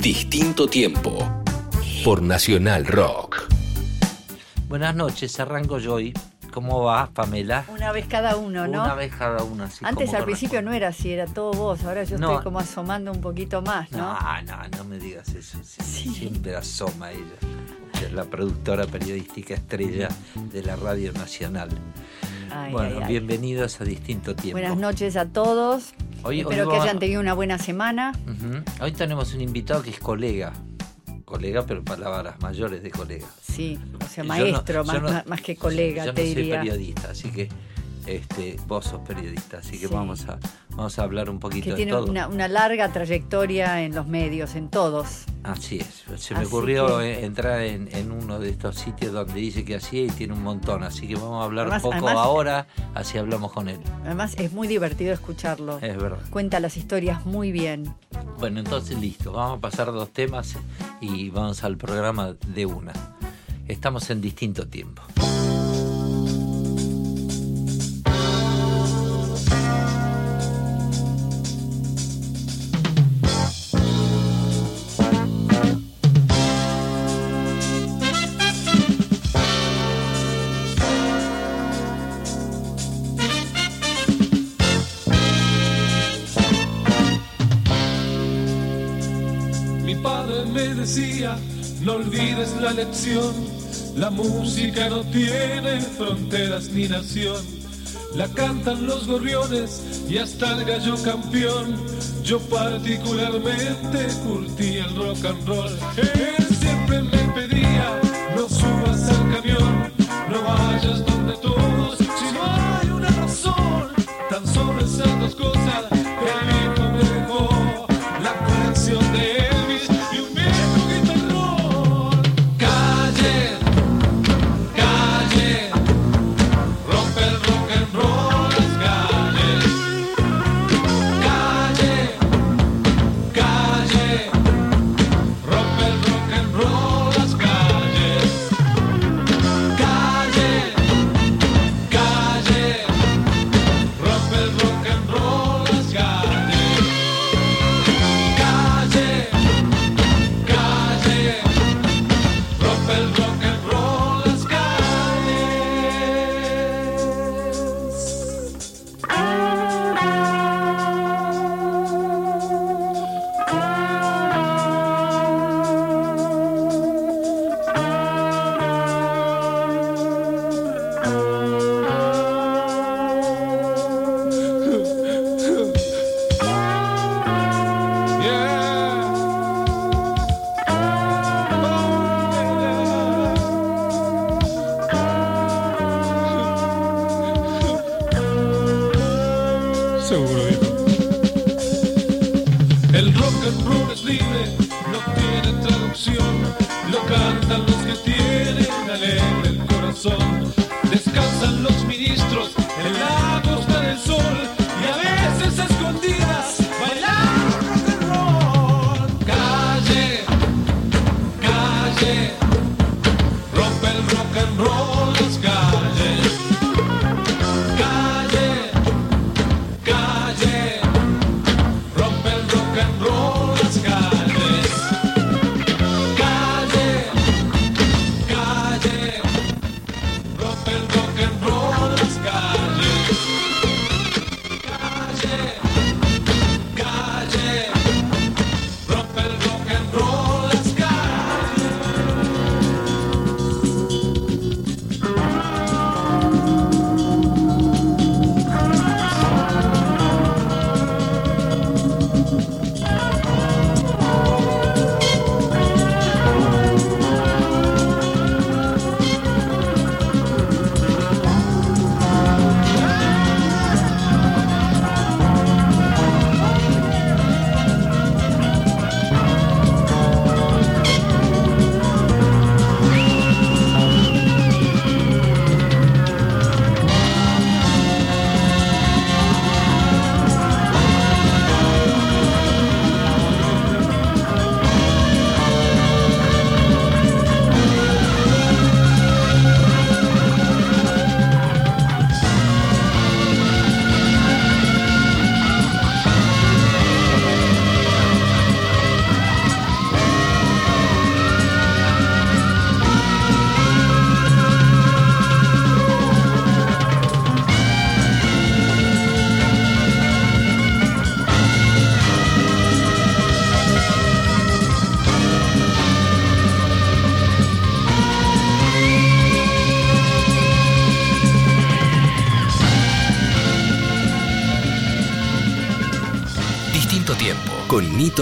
Distinto tiempo. Por Nacional Rock. Buenas noches, arranco yo hoy. ¿Cómo va, Pamela? Una vez cada uno, ¿no? Una vez cada uno, así Antes al principio no era así, era todo vos. Ahora yo No. estoy como asomando un poquito más, ¿no? No, no, no me digas eso. sí, Sí. Siempre asoma ella. Es la productora periodística estrella de la Radio Nacional. Ay, bueno, ay, ay. bienvenidos a Distinto Tiempo. Buenas noches a todos. Hoy- hoy Espero que hayan tenido una buena semana. Hoy tenemos un invitado que es colega. Colega, pero palabras mayores de colega. Sí, o sea, maestro, no- más, no- que colega, yo te no soy periodista, así que este, vos sos periodista, así que Sí. vamos a vamos a hablar un poquito Que de tiene todo. una, una larga trayectoria en los medios, en todos. Así es. Se me Así ocurrió que- eh, entrar en, en uno de estos sitios donde dice que hacía y tiene un montón, así que vamos a hablar Además- un poco además- ahora, así hablamos con él. Además, es muy divertido escucharlo. Es verdad. Cuenta las historias muy bien. Bueno, entonces listo, vamos a pasar dos temas y vamos al programa de una. Estamos en distinto tiempo. No olvides la lección, la música no tiene fronteras ni nación. La cantan los gorriones y hasta el gallo campeón. Yo particularmente curtí el rock and roll. Él siempre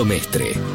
Mestre.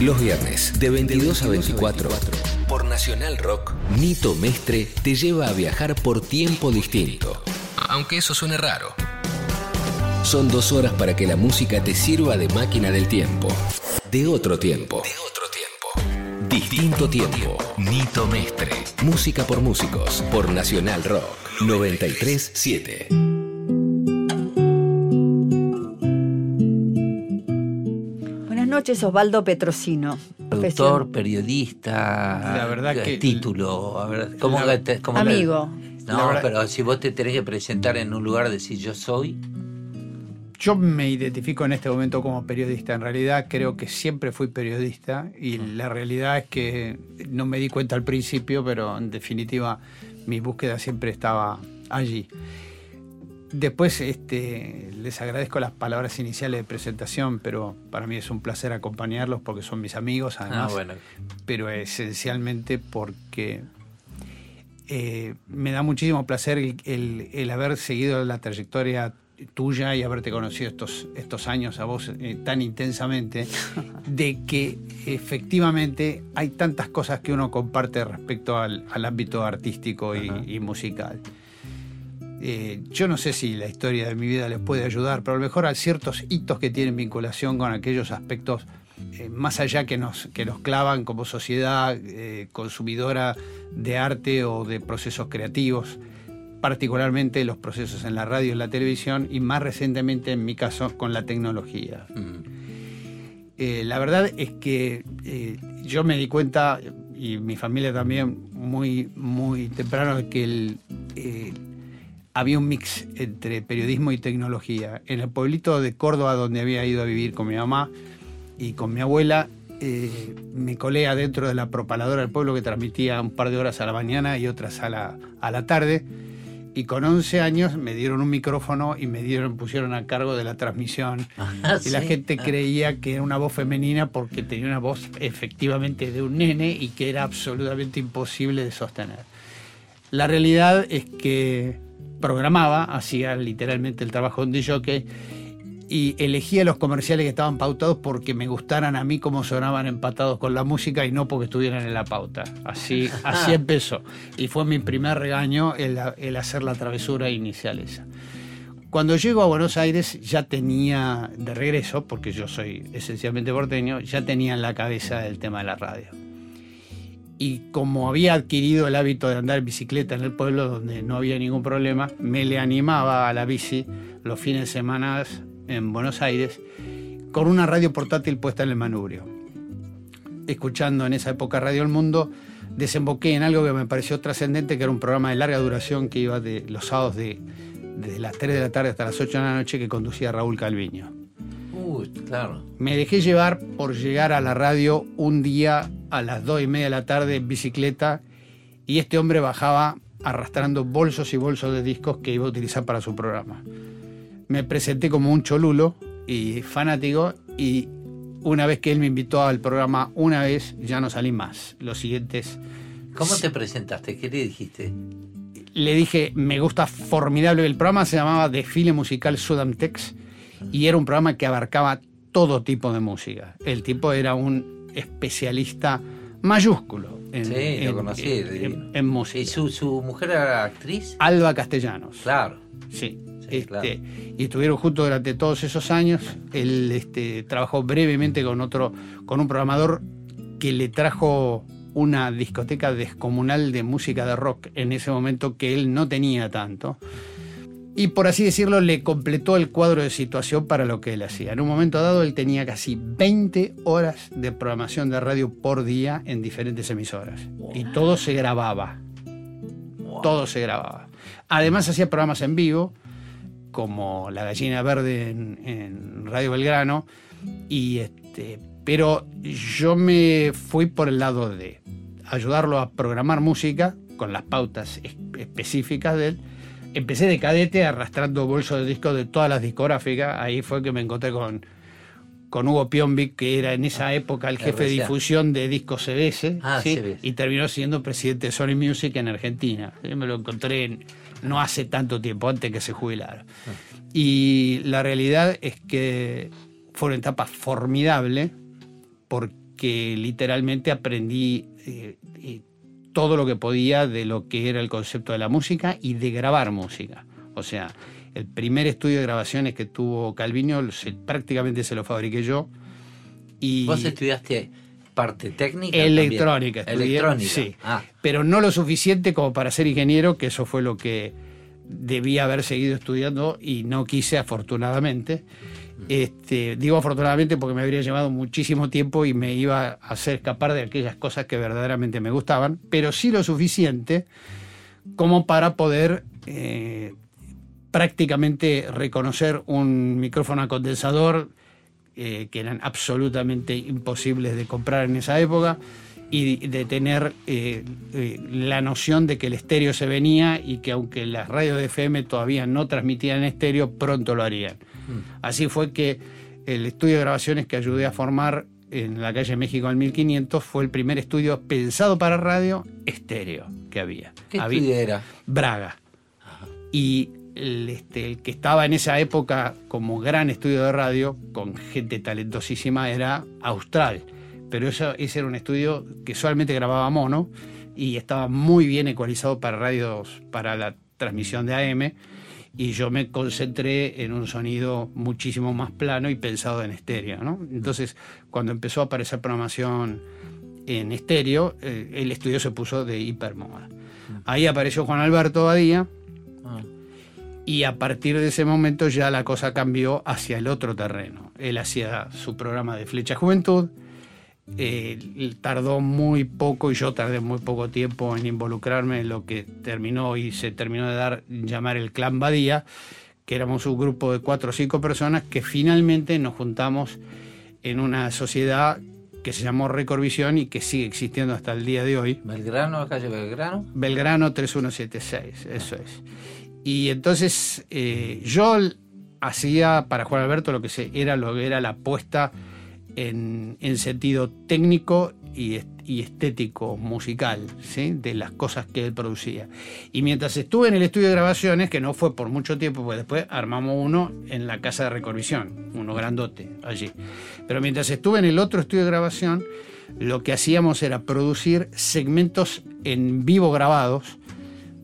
Los viernes, de 22 a 24, por Nacional Rock, Nito Mestre te lleva a viajar por tiempo distinto. Aunque eso suene raro. Son dos horas para que la música te sirva de máquina del tiempo. De otro tiempo. De otro tiempo. Distinto tiempo. Nito Mestre. Música por músicos. Por Nacional Rock. 937. Noches, Osvaldo Petrosino. Productor, periodista, La verdad que- título, a ver, ¿cómo La- que te- cómo le- Amigo. La No, verdad- pero si vos te tenés que presentar en un lugar, decir yo soy, Yo me identifico en este momento como periodista. En realidad creo que siempre fui periodista y Mm. la realidad es que no me di cuenta al principio, pero en definitiva mi búsqueda siempre estaba allí. Después este, les agradezco las palabras iniciales de presentación, pero para mí es un placer acompañarlos porque son mis amigos, además. Ah, bueno. Pero esencialmente porque eh, me da muchísimo placer el, el- el haber seguido la trayectoria tuya y haberte conocido estos, estos años a vos eh, tan intensamente, de que efectivamente hay tantas cosas que uno comparte respecto al, al ámbito artístico y musical. Eh, yo no sé si la historia de mi vida les puede ayudar, pero a lo mejor hay ciertos hitos que tienen vinculación con aquellos aspectos eh, más allá que nos, que nos clavan como sociedad eh, consumidora de arte o de procesos creativos, particularmente los procesos en la radio y en la televisión y más recientemente en mi caso con la tecnología. Mm. La verdad es que yo me di cuenta, y mi familia también, muy, muy temprano, que el, había un mix entre periodismo y tecnología. En el pueblito de Córdoba, donde había ido a vivir con mi mamá y con mi abuela, eh, me colé adentro de la propaladora del pueblo que transmitía un par de horas a la mañana y otras a la, a la tarde. Y con 11 años me dieron un micrófono y me dieron, pusieron a cargo de la transmisión Ah, y la sí. gente Ah. creía que era una voz femenina porque tenía una voz efectivamente de un nene y que era absolutamente imposible de sostener. La realidad es que programaba, hacía literalmente el trabajo de un jockey y elegía los comerciales que estaban pautados porque me gustaran a mí como sonaban empatados con la música y no porque estuvieran en la pauta. Así, así empezó. Y fue mi primer regaño el, el hacer la travesura inicial esa. Cuando llego a Buenos Aires ya tenía, de regreso, porque yo soy esencialmente porteño, ya tenía en la cabeza el tema de la radio. Y como había adquirido el hábito de andar en bicicleta en el pueblo donde no había ningún problema, me le animaba a la bici los fines de semana en Buenos Aires con una radio portátil puesta en el manubrio. Escuchando en esa época Radio El Mundo, desemboqué en algo que me pareció trascendente, que era un programa de larga duración que iba de los sábados de, desde las 3 de la tarde hasta las 8 de la noche que conducía Raúl Calviño. Uy, claro. Me dejé llevar por llegar a la radio un día a las 2 y media de la tarde en bicicleta y este hombre bajaba arrastrando bolsos y bolsos de discos que iba a utilizar para su programa. Me presenté como un cholulo y fanático y una vez que él me invitó al programa una vez ya no salí más. Los siguientes ¿Cómo te presentaste? ¿Qué le dijiste? le dije, me gusta formidable. El programa se llamaba Desfile Musical Sudamtex y era un programa que abarcaba todo tipo de música. El tipo era un especialista mayúsculo en, Sí, en- lo conocí. en- música. ¿Y su, su mujer era actriz? Alba Castellanos. Claro. Sí. Sí, Este, claro. Y estuvieron juntos durante todos esos años. Él este, trabajó brevemente con otro, con un programador que le trajo una discoteca descomunal de música de rock en ese momento que él no tenía tanto. Y por así decirlo, le completó el cuadro de situación para lo que él hacía. En un momento dado, él tenía casi 20 horas de programación de radio por día en diferentes emisoras. Y todo se grababa todo se grababa. Además hacía programas en vivo, como La Gallina Verde en, en Radio Belgrano, y este, pero yo me fui por el lado de ayudarlo a programar música con las pautas es- específicas de él. Empecé de cadete arrastrando bolsos de discos de todas las discográficas. Ahí fue que me encontré con, con Hugo Piombic, que era en esa época el jefe de difusión de discos CBS, Ah, ¿sí? CBS. y terminó siendo presidente de Sony Music en Argentina. Yo me lo encontré en- no hace tanto tiempo, antes que se jubilara. Y la realidad es que fue una etapa formidable porque literalmente aprendí eh, eh, todo lo que podía de lo que era el concepto de la música y de grabar música. O sea, el primer estudio de grabaciones que tuvo Calviño se- prácticamente se lo fabriqué yo. Y ¿Vos estudiaste parte técnica? electrónica. estudié, Electrónica. Sí Ah, pero no lo suficiente como para ser ingeniero, que eso fue lo que debía haber seguido estudiando y no quise afortunadamente. Este, digo afortunadamente porque me habría llevado muchísimo tiempo y me iba a hacer escapar de aquellas cosas que verdaderamente me gustaban, pero sí lo suficiente como para poder eh, prácticamente reconocer un micrófono a condensador eh, que eran absolutamente imposibles de comprar en esa época y de tener eh, eh, la noción de que el estéreo se venía y que aunque las radios de FM todavía no transmitían estéreo, pronto lo harían. Así fue que el estudio de grabaciones que ayudé a formar en la calle México en 1500 fue el primer estudio pensado para radio estéreo que había. ¿Qué Había- estudio era? Braga. Y el, este, el que estaba en esa época como gran estudio de radio, con gente talentosísima, era Austral. Pero eso, ese era un estudio que solamente grababa mono y estaba muy bien ecualizado para radios, para la transmisión de AM. Y yo me concentré en un sonido muchísimo más plano y pensado en estéreo. Entonces, cuando empezó a aparecer programación en estéreo, eh, el estudio se puso de hipermoda. Ahí apareció Juan Alberto Badía y a partir de ese momento ya la cosa cambió hacia el otro terreno. Él hacía su programa de Flecha Juventud, eh, tardó muy poco y yo tardé muy poco tiempo en involucrarme en lo que terminó y se terminó de dar llamar el Clan Badía, que éramos un grupo de cuatro o cinco personas que finalmente nos juntamos en una sociedad que se llamó Recordvisión y que sigue existiendo hasta el día de hoy. Belgrano, calle Belgrano. Belgrano 3176, eso es. Y entonces eh, yo hacía para Juan Alberto lo que se, era lo que era la apuesta en, en sentido técnico y, y estético musical, ¿sí? de las cosas que él producía. Y mientras estuve en el estudio de grabaciones, que no fue por mucho tiempo, pues después armamos uno en la casa de Recorvisión, uno grandote allí. Pero mientras estuve en el otro estudio de grabación, lo que hacíamos era producir segmentos en vivo grabados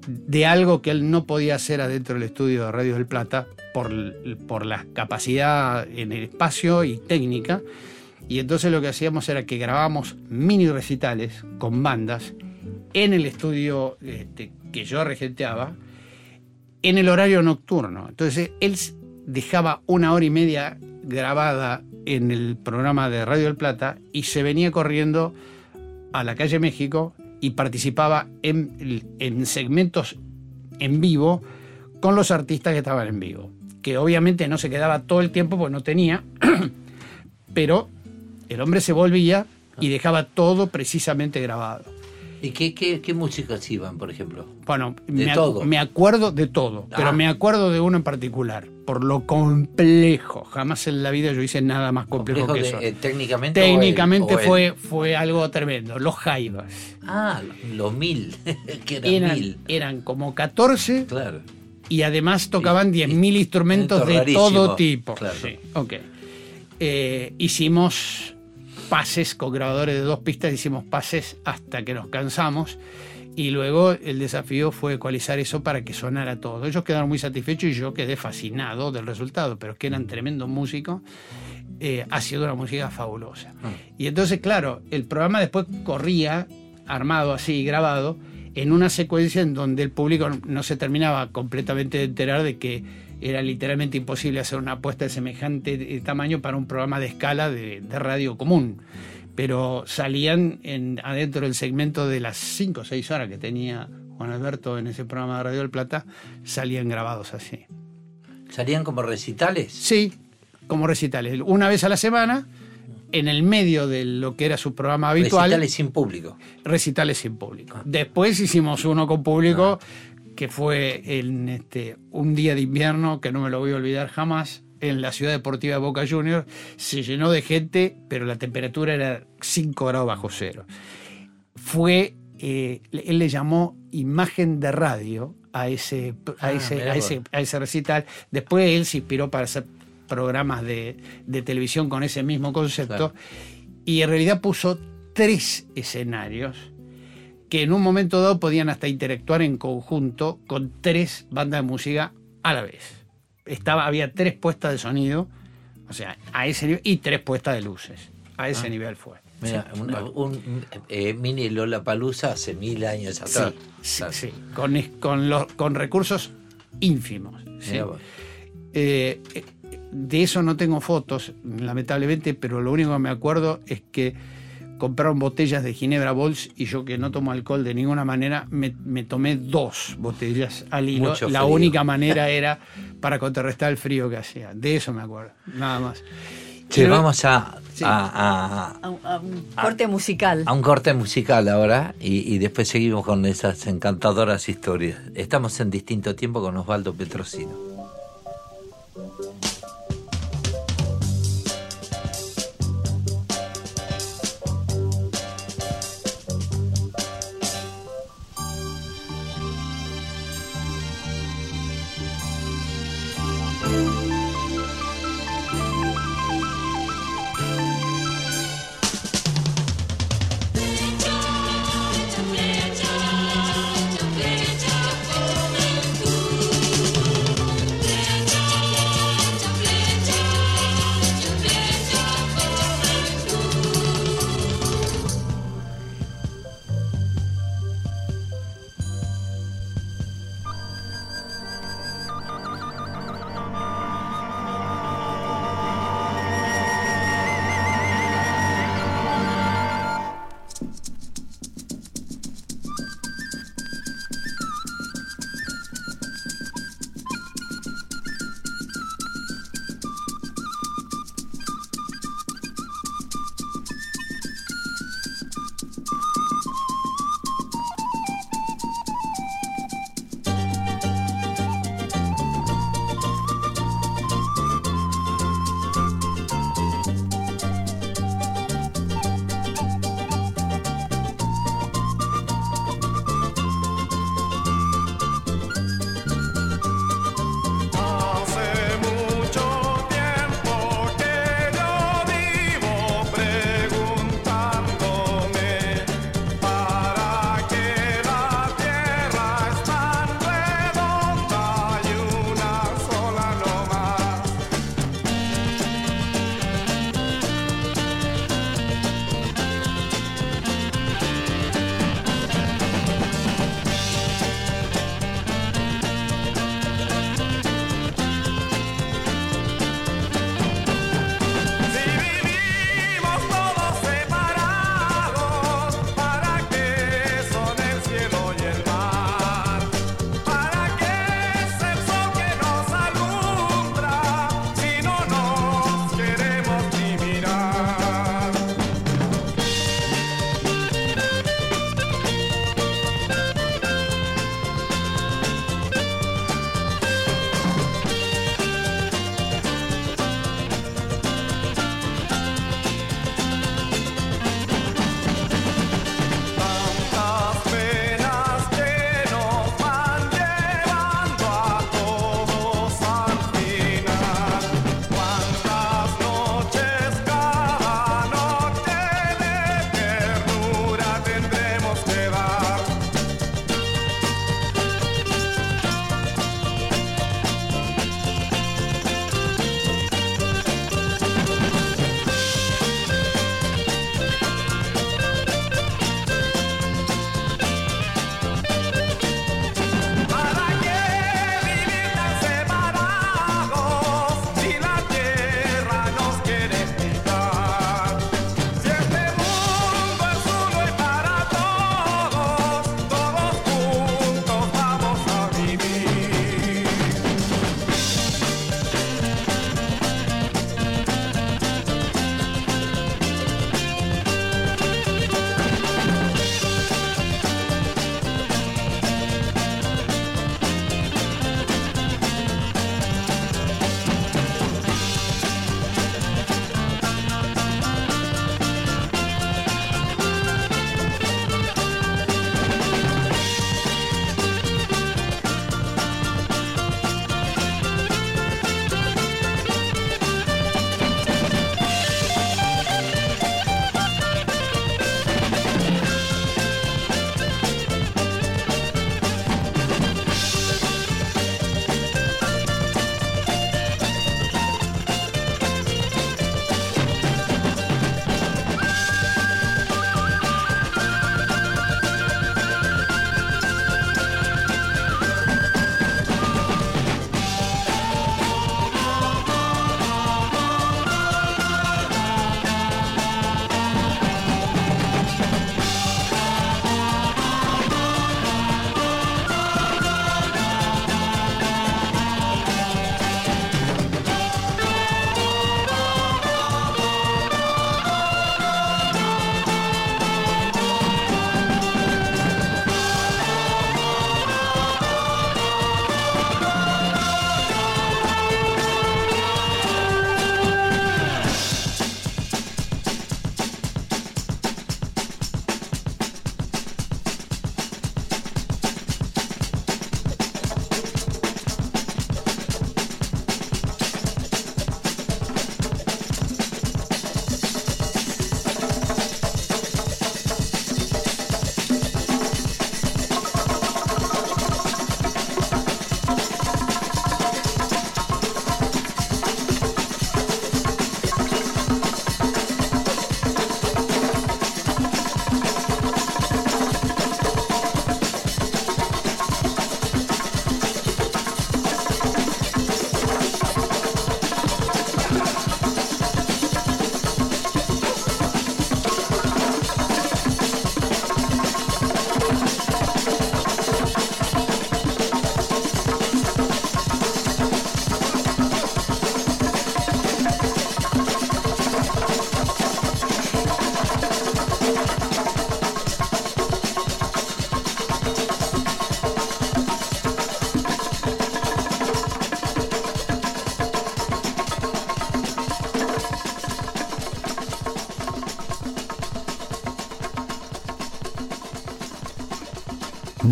de algo que él no podía hacer adentro del estudio de Radio del Plata por, por la capacidad en el espacio y técnica. Y entonces lo que hacíamos era que grabábamos mini recitales con bandas en el estudio este, que yo regenteaba en el horario nocturno. Entonces él dejaba una hora y media grabada en el programa de Radio del Plata y se venía corriendo a la calle México y participaba en, en segmentos en vivo con los artistas que estaban en vivo. Que obviamente no se quedaba todo el tiempo porque no tenía, pero el hombre se volvía y dejaba todo precisamente grabado. ¿Y qué, qué, qué músicas iban, por ejemplo? Bueno, De me, todo. me acuerdo de todo, pero Ah. me acuerdo de uno en particular, por lo complejo. Jamás en la vida yo hice nada más complejo, ¿Complejo que de- eso. eh, técnicamente? o el- Técnicamente el- fue, fue algo tremendo. Los jaivas. Ah, los mil. que eran Eran, mil. eran como 14 Claro. y además tocaban Y- 10.000 instrumentos de todo tipo. claro. Sí, ok. Eh, hicimos pases con grabadores de dos pistas, hicimos pases hasta que nos cansamos y luego el desafío fue ecualizar eso para que sonara todo. Ellos quedaron muy satisfechos y yo quedé fascinado del resultado, pero es que eran tremendos músicos. Eh, ha sido una música fabulosa. Y entonces, claro, el programa después corría armado así, grabado, en una secuencia en donde el público no se terminaba completamente de enterar de que era literalmente imposible hacer una apuesta de semejante eh, tamaño para un programa de escala de, de radio común. Pero salían en, adentro del segmento de las 5 o 6 horas que tenía Juan Alberto en ese programa de Radio del Plata, salían grabados así. ¿Salían como recitales? Sí, como recitales. Una vez a la semana, en el medio de lo que era su programa habitual Recitales sin público. recitales sin público. Después hicimos uno con público que fue en este un día de invierno que no me lo voy a olvidar jamás en la ciudad deportiva de Boca Juniors se llenó de gente pero la temperatura era 5 grados bajo cero. Fue eh, él le llamó imagen de radio a ese a Ah, ese, a ese a ese recital. Después él se inspiró para hacer programas de, de televisión con ese mismo concepto Claro. y en realidad puso tres escenarios que en un momento dado podían hasta interactuar en conjunto con tres bandas de música a la vez. Estaba, había tres puestas de sonido, o sea, a ese nivel, y tres puestas de luces. A ese nivel fue. Mira, Sí, una- un eh, mini Lola Palusa hace mil años Sí, atrás. sí, Claro. sí, con, con, los, con recursos ínfimos. sí. Eh, eh, de eso no tengo fotos, lamentablemente, pero lo único que me acuerdo es que compraron botellas de Ginebra Bols y yo que no tomo alcohol de ninguna manera, me, me tomé dos botellas al hilo. Mucho La frío. única manera era para contrarrestar el frío que hacía. De eso me acuerdo, nada más. Che, vamos a, Sí. a- a- A un, a un corte musical. a un corte musical ahora y, y después seguimos con esas encantadoras historias. Estamos en distinto tiempo con Osvaldo Petrosino.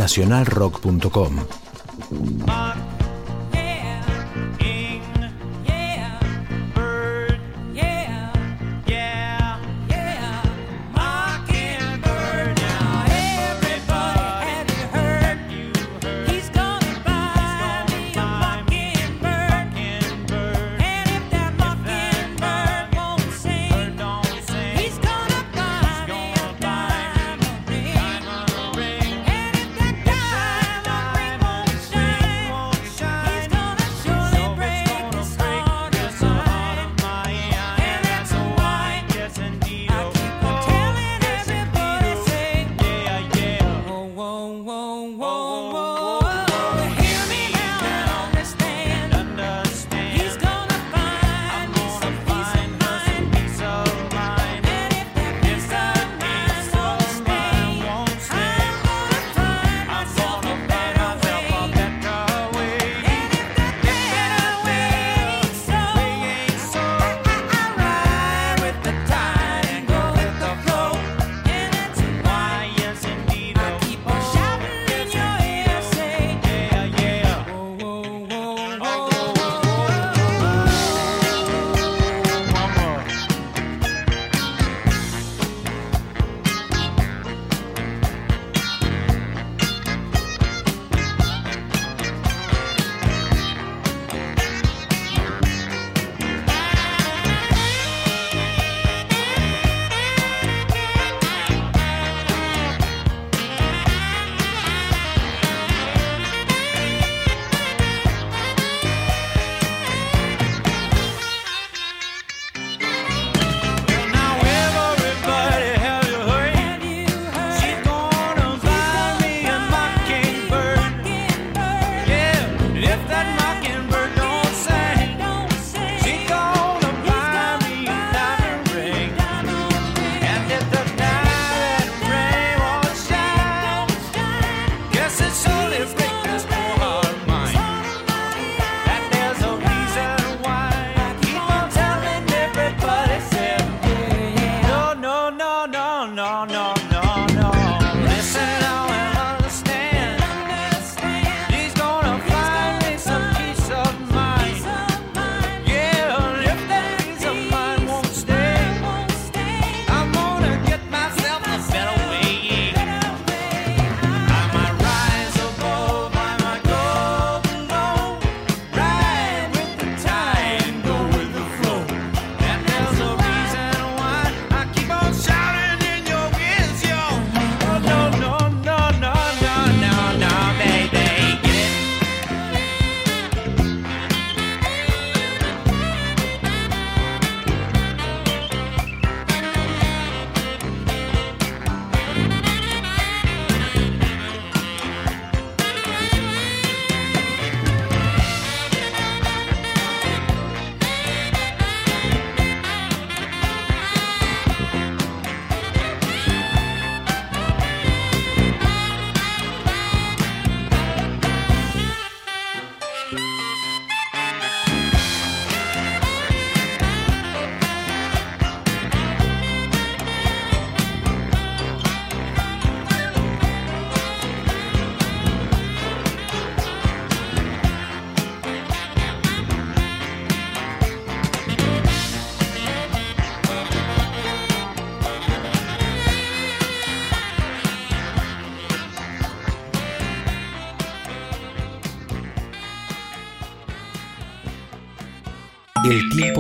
nacionalrock.com.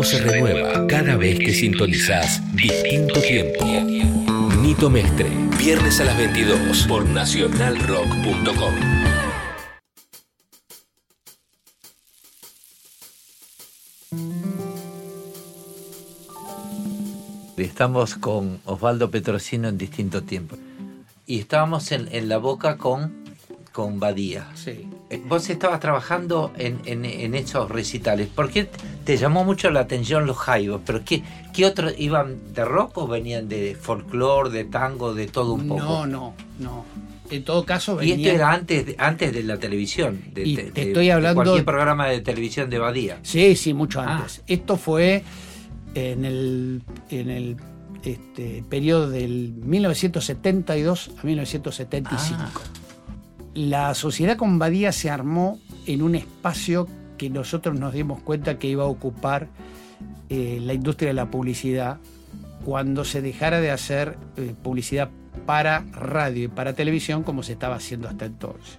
se renueva cada vez que sintonizás Distinto Tiempo. Nito Mestre, viernes a las 22 por nacionalrock.com. Estamos con Osvaldo Petrosino en Distinto Tiempo. Y estábamos en, en la boca con, con Badía. Sí. Vos estabas trabajando en, en- en esos recitales. ¿Por qué te llamó mucho la atención los jaivos? ¿Pero qué, qué otros iban de rock o venían de folclore, de tango, de todo un poco? No, no, no. En todo caso, Y venía... esto era antes de, antes de la televisión, de, Y de- te de- estoy de hablando- cualquier programa de televisión de Badía. Sí, sí, mucho Ah. antes. Esto fue en el, en el este, periodo del 1972 a 1975. La sociedad con Badía se armó en un espacio que nosotros nos dimos cuenta que iba a ocupar eh, la industria de la publicidad cuando se dejara de hacer eh, publicidad para radio y para televisión como se estaba haciendo hasta entonces.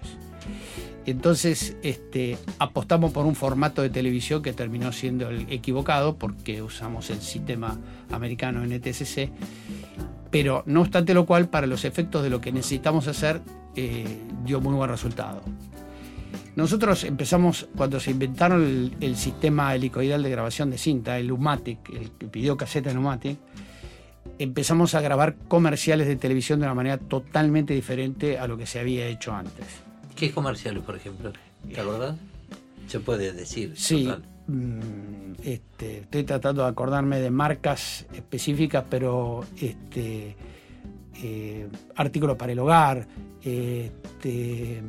Entonces este, apostamos por un formato de televisión que terminó siendo el equivocado porque usamos el sistema americano NTSC, pero no obstante lo cual, para los efectos de lo que necesitamos hacer, eh, dio muy buen resultado. Nosotros empezamos, cuando se inventaron el, el sistema helicoidal de grabación de cinta, el Umatic, el que pidió caseta en Umatic, empezamos a grabar comerciales de televisión de una manera totalmente diferente a lo que se había hecho antes. ¿Qué comerciales, por ejemplo? ¿Te acordás? Se puede decir. Sí, total. mm, este, estoy tratando de acordarme de marcas específicas, pero este, eh, artículos para el hogar. este,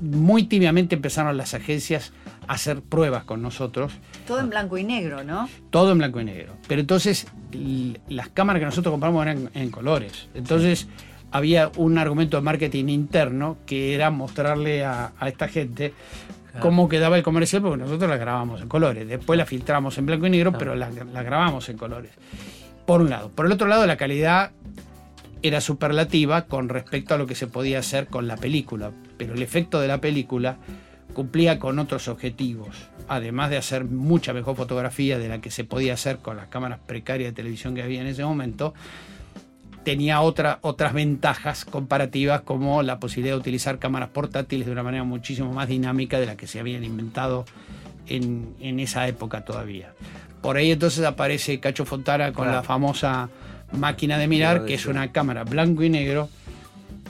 muy tibiamente empezaron las agencias a hacer pruebas con nosotros, Todo en blanco y negro, ¿no? todo en blanco y negro. Pero entonces las cámaras que nosotros compramos eran en colores. Entonces había un argumento de marketing interno que era mostrarle a, a esta gente cómo quedaba el comercial, porque nosotros la grabamos en colores. Después la filtramos en blanco y negro, pero la, la grabamos en colores. Por un lado. Por el otro lado, la calidad era superlativa con respecto a lo que se podía hacer con la película. Pero el efecto de la película cumplía con otros objetivos. Además de hacer mucha mejor fotografía de la que se podía hacer con las cámaras precarias de televisión que había en ese momento, tenía otra, otras ventajas comparativas como la posibilidad de utilizar cámaras portátiles de una manera muchísimo más dinámica de la que se habían inventado en, en esa época todavía. Por ahí entonces aparece Cacho Fontana con Claro. la famosa máquina de mirar, Claro, que es una cámara blanco y negro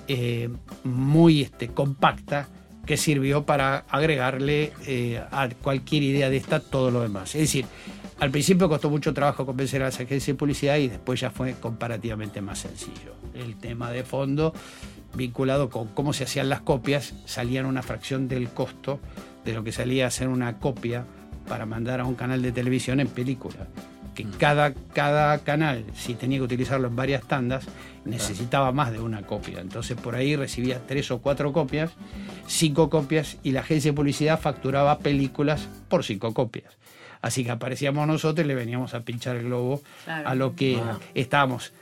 eh, muy este, compacta que sirvió para agregarle eh, a cualquier idea de esta todo lo demás. Es decir, al principio costó mucho trabajo convencer a las agencias de publicidad y después ya fue comparativamente más sencillo. El tema de fondo vinculado con cómo se hacían las copias, salían una fracción del costo de lo que salía a hacer una copia para mandar a un canal de televisión en película. Que cada, cada canal, si tenía que utilizarlo en varias tandas, necesitaba más de una copia. Entonces por ahí recibía tres o cuatro copias, cinco copias, y la agencia de publicidad facturaba películas por cinco copias. Así que aparecíamos nosotros y le veníamos a pinchar el globo Claro. a lo que Ah. estábamos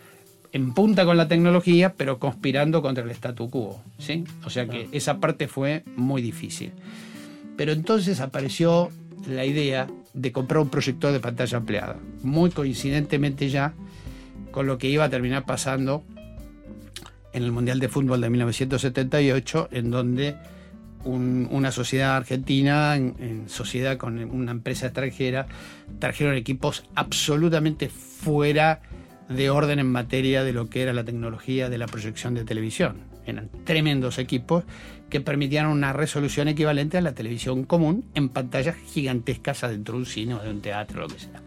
en punta con la tecnología, pero conspirando contra el statu quo. ¿sí? O sea que esa parte fue muy difícil. Pero entonces apareció la idea de comprar un proyector de pantalla ampliada, muy coincidentemente ya con lo que iba a terminar pasando en el Mundial de Fútbol de 1978, en donde un- una sociedad argentina, en, sociedad con una empresa extranjera, trajeron equipos absolutamente fuera orden en materia de lo que era la tecnología de la proyección de televisión. Eran tremendos equipos que permitían una resolución equivalente a la televisión común en pantallas gigantescas adentro de un cine o de un teatro, lo que sea.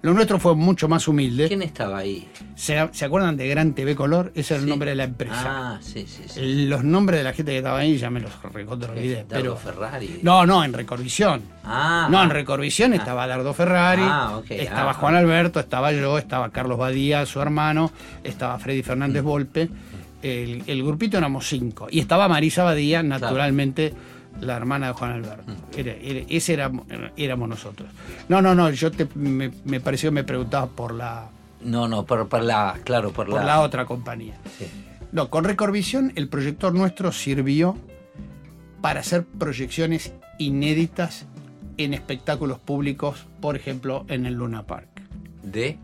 Lo nuestro fue mucho más humilde. ¿Quién estaba ahí? ¿Se, se acuerdan de Gran TV Color? Ese era el nombre de la empresa. Ah, sí, sí, sí. Los nombres de la gente que estaba ahí ya me los recontra Pero, Ferrari. no, no, en Recordvisión. Ah, No, en ah. Recordvisión estaba Dardo Ferrari, Ah, ok, estaba ah, Juan ah. Alberto, estaba yo, estaba Carlos Badía, su hermano, estaba Freddy Mm. Fernández Volpe. El, el grupito éramos cinco. Y estaba Marisa Badía, naturalmente, la hermana de Juan Alberto. Mm. Era- era- ese éramos, éramos nosotros. No, no, no, yo te, me, me pareció me preguntabas por la, No, no, por, por la, claro, por, por la otra compañía. Sí. No, con Recordvisión el proyector nuestro sirvió para hacer proyecciones inéditas en espectáculos públicos, por ejemplo, en el Luna Park. De.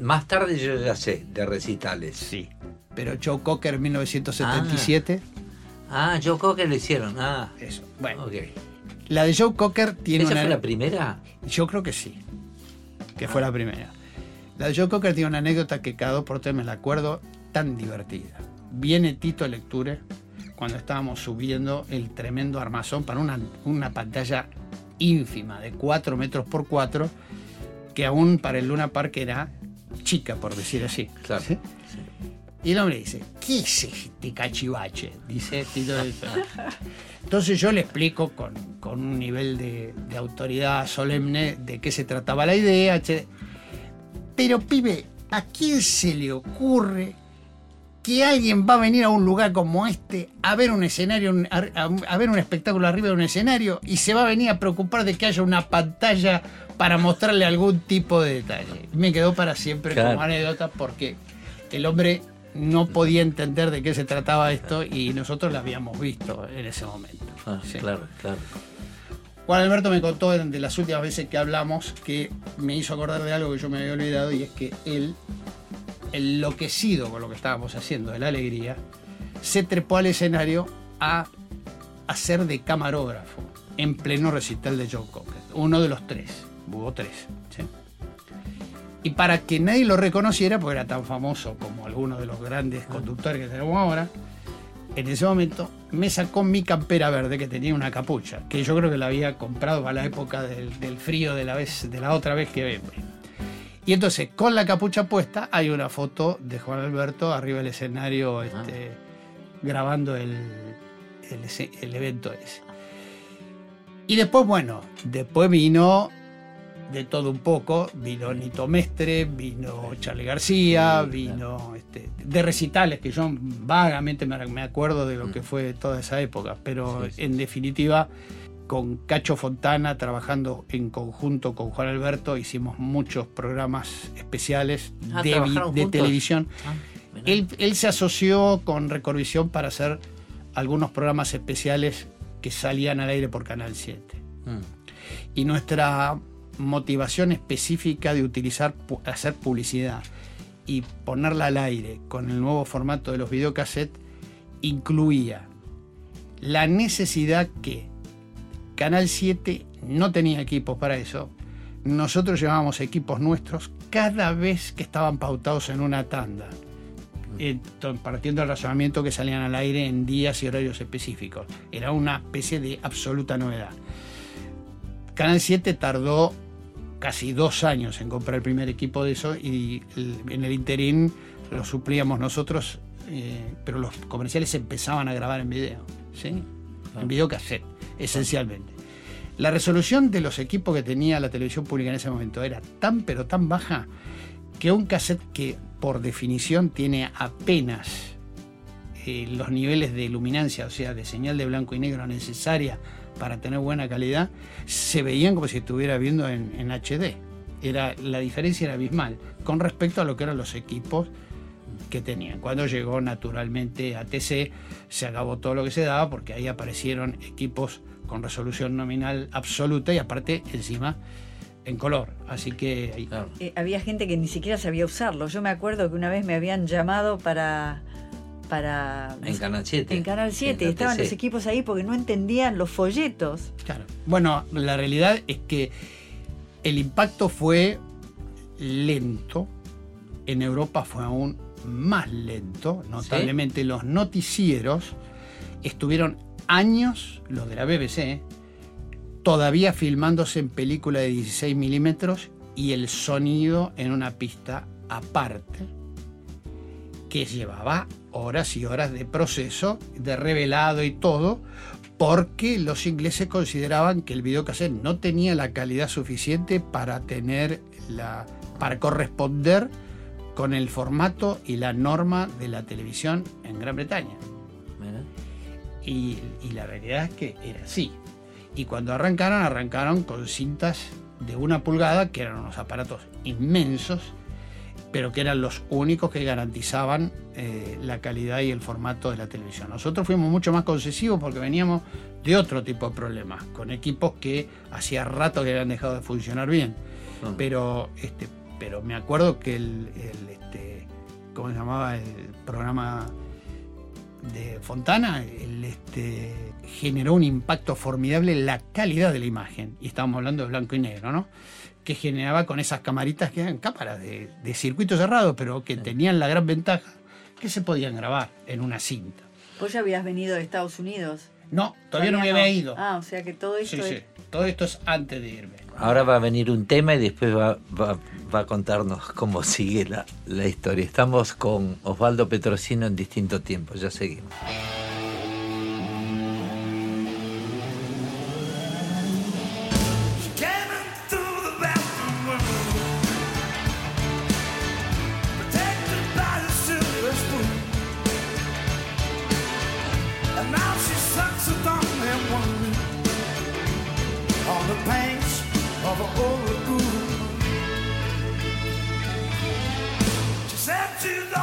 Más tarde yo ya sé, de recitales. Sí. Pero Joe Cocker en 1977, Ah, yo creo que lo hicieron. Ah, eso. Bueno, ok. la de Joe Cocker tiene ¿Esa una... fue la primera? Yo creo que sí, que fue la primera. La de Joe Cocker tiene una anécdota que cada dos por tres me la acuerdo, tan divertida. Viene Tito Lecture cuando estábamos subiendo el tremendo armazón para una, una pantalla ínfima de 4 metros por 4, que aún para el Luna Park era chica, por decir así. Claro. ¿sí? Y el hombre dice, ¿qué es este cachivache? Dice Tito Lecture. Entonces yo le explico con, con un nivel de, de autoridad solemne de qué se trataba la idea. che. Pero pibe, ¿a quién se le ocurre que alguien va a venir a un lugar como este a ver un escenario, a, a- a ver un espectáculo arriba de un escenario y se va a venir a preocupar de que haya una pantalla para mostrarle algún tipo de detalle. Me quedó para siempre Claro. como anécdota porque el hombre no podía entender de qué se trataba esto y nosotros lo habíamos visto en ese momento. Ah, Sí. Claro, claro. Juan Alberto me contó de de las últimas veces que hablamos que me hizo acordar de algo que yo me había olvidado y es que él, enloquecido con lo que estábamos haciendo de la alegría, se trepó al escenario a hacer de camarógrafo en pleno recital de Joe Cocker. Uno de los tres, hubo tres. Y para que nadie lo reconociera, porque era tan famoso como algunos de los grandes conductores que tenemos ahora, en ese momento me sacó mi campera verde que tenía una capucha, que yo creo que la había comprado para la época del, del frío de la, vez, de la otra vez que vine. Y entonces, con la capucha puesta, hay una foto de Juan Alberto arriba del escenario este, grabando el, el el evento ese. Y después, bueno, después vino de todo un poco. Vino Nito Mestre, vino Charlie García, vino este, de recitales, que yo vagamente me, acuerdo de lo que fue toda esa época, pero Sí, sí. en definitiva con Cacho Fontana trabajando en conjunto con Juan Alberto hicimos muchos programas especiales Ah, de, televisión. Ah, él se asoció con Recorvisión para hacer algunos programas especiales que salían al aire por Canal 7 Mm. y nuestra motivación específica de utilizar hacer publicidad y ponerla al aire con el nuevo formato de los videocassettes incluía la necesidad que Canal 7 no tenía equipos para eso. Nosotros llevábamos equipos nuestros cada vez que estaban pautados en una tanda. Ento- partiendo del razonamiento que salían al aire en días y horarios específicos. Era una especie de absoluta novedad. Canal 7 tardó casi dos años en comprar el primer equipo de eso y en el interín lo suplíamos nosotros, eh, pero los comerciales empezaban a grabar en video, ¿sí? en videocassette, esencialmente. La resolución de los equipos que tenía la televisión pública en ese momento era tan pero tan baja que un cassette que por definición tiene apenas eh, los niveles de luminancia, o sea, de señal de blanco y negro necesaria para tener buena calidad, se veían como si estuviera viendo en, HD. Era, la diferencia era abismal con respecto a lo que eran los equipos que tenían. Cuando llegó naturalmente a TC, se acabó todo lo que se daba porque ahí aparecieron equipos con resolución nominal absoluta y aparte encima en color. Así que ahí- Claro. Eh, había gente que ni siquiera sabía usarlo. Yo me acuerdo que una vez me habían llamado para. Para En Canal 7. en Canal 7. En la Estaban los equipos ahí porque no entendían los folletos. Claro. Bueno, la realidad es que el impacto fue lento. En Europa fue aún más lento. Notablemente los noticieros estuvieron años, los de la BBC, todavía filmándose en película de 16 milímetros y el sonido en una pista aparte que llevaba horas y horas de proceso, de revelado y todo, porque los ingleses consideraban que el videocassette no tenía la calidad suficiente para tener la para corresponder con el formato y la norma de la televisión en Gran Bretaña. Y la realidad es que era así. Y cuando arrancaron, arrancaron con cintas de una pulgada, que eran unos aparatos inmensos, pero que eran los únicos que garantizaban eh, la calidad y el formato de la televisión. Nosotros fuimos mucho más concesivos porque veníamos de otro tipo de problemas, con equipos que hacía rato que habían dejado de funcionar bien. Ah. Pero, este, pero me acuerdo que el, el, este, ¿cómo se llamaba? El programa de Fontana el, este, generó un impacto formidable en la calidad de la imagen. Y estábamos hablando de blanco y negro, ¿no? Que generaba con esas camaritas que eran cámaras de, de circuito cerrado, pero que tenían la gran ventaja que se podían grabar en una cinta. Vos ya habías venido de Estados Unidos. No, todavía no me había ido. Ah, o sea que todo esto Sí, sí. es- Todo esto es antes de irme. Ahora va a venir un tema y después va, va- va a contarnos cómo sigue la, la historia. Estamos con Osvaldo Petrosino en distinto tiempo, ya seguimos. on the banks of an old lagoon. She said to the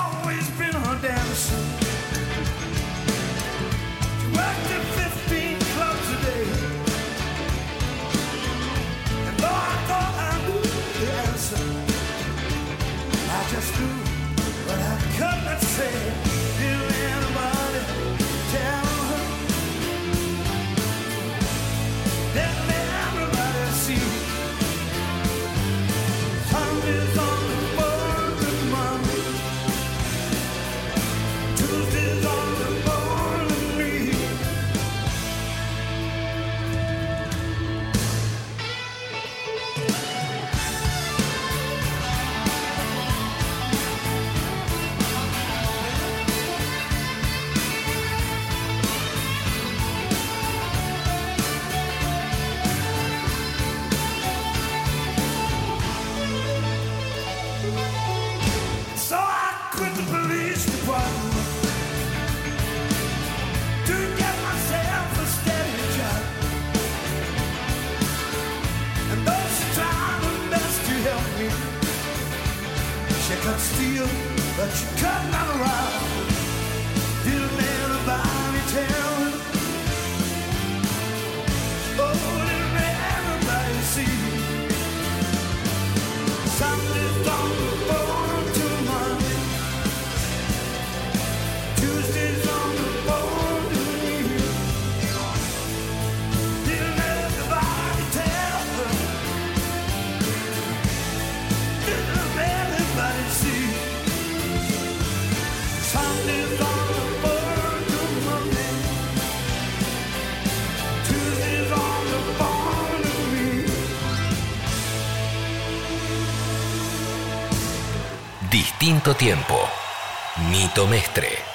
Quinto tiempo. Nito Mestre.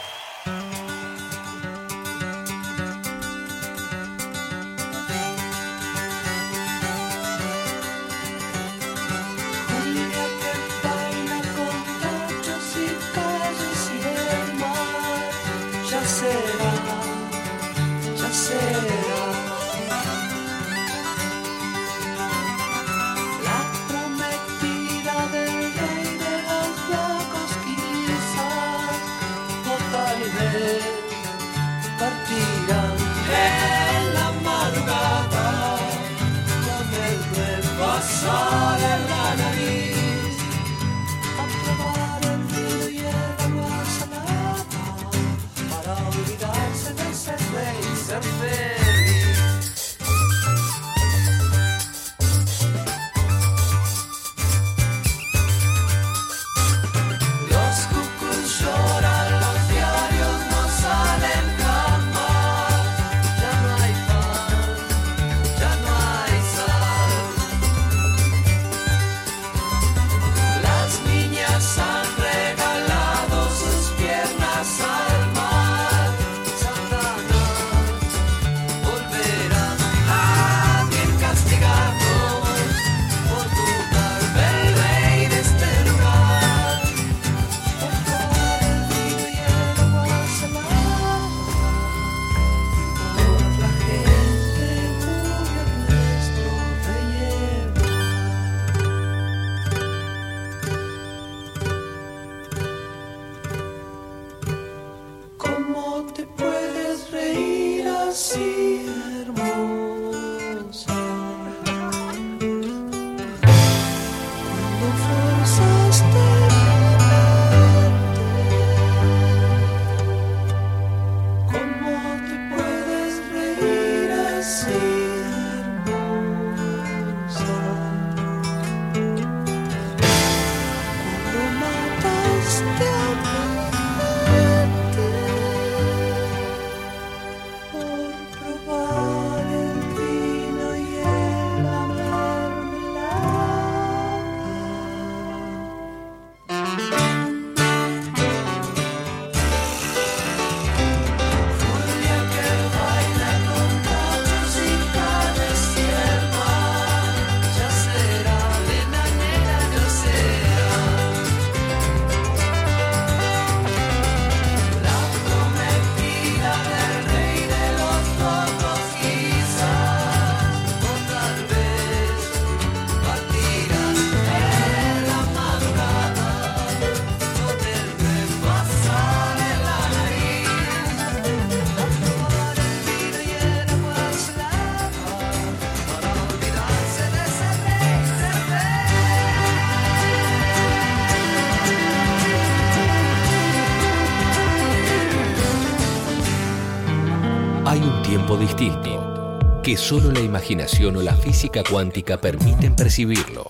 Solo la imaginación o la física cuántica permiten percibirlo.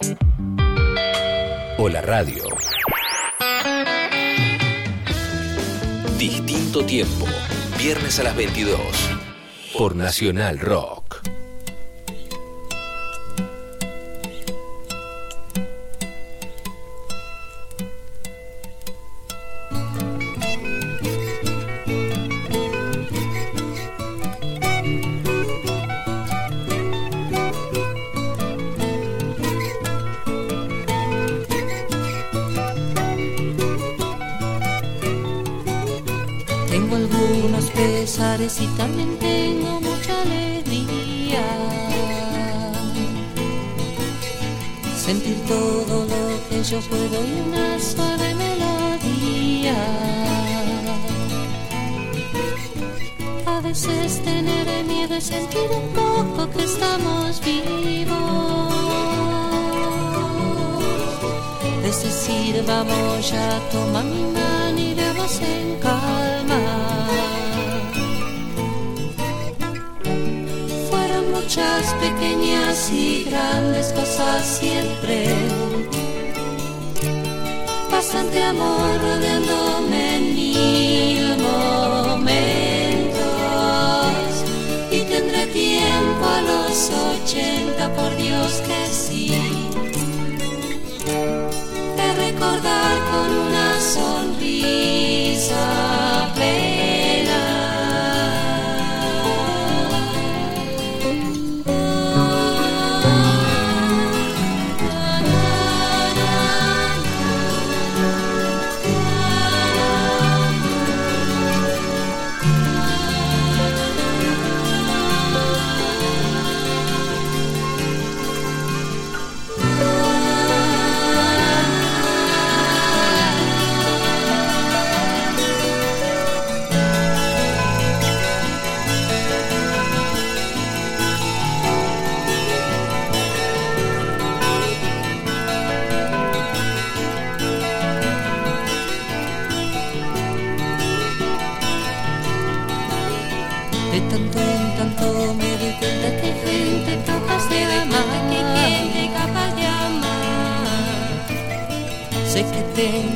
O la radio. Distinto tiempo. Viernes a las 22. Por Nacional Rock. Por Dios que sí. De recordar con una sonrisa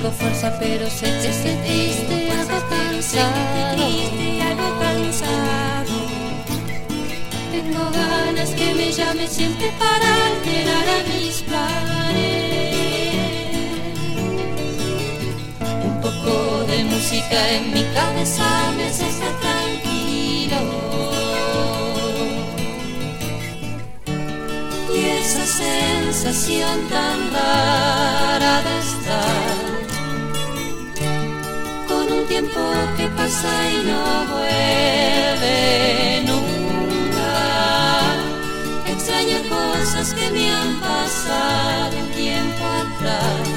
tengo fuerza, pero sé que estoy triste, algo cansado. algo cansado. Tengo ganas que me llame siempre para alterar a mis planes. Un poco de música en mi cabeza me hace estar tranquilo. Y esa sensación tan rara de estar tiempo que pasa y no vuelve nunca. Extraño cosas que me han pasado un tiempo atrás.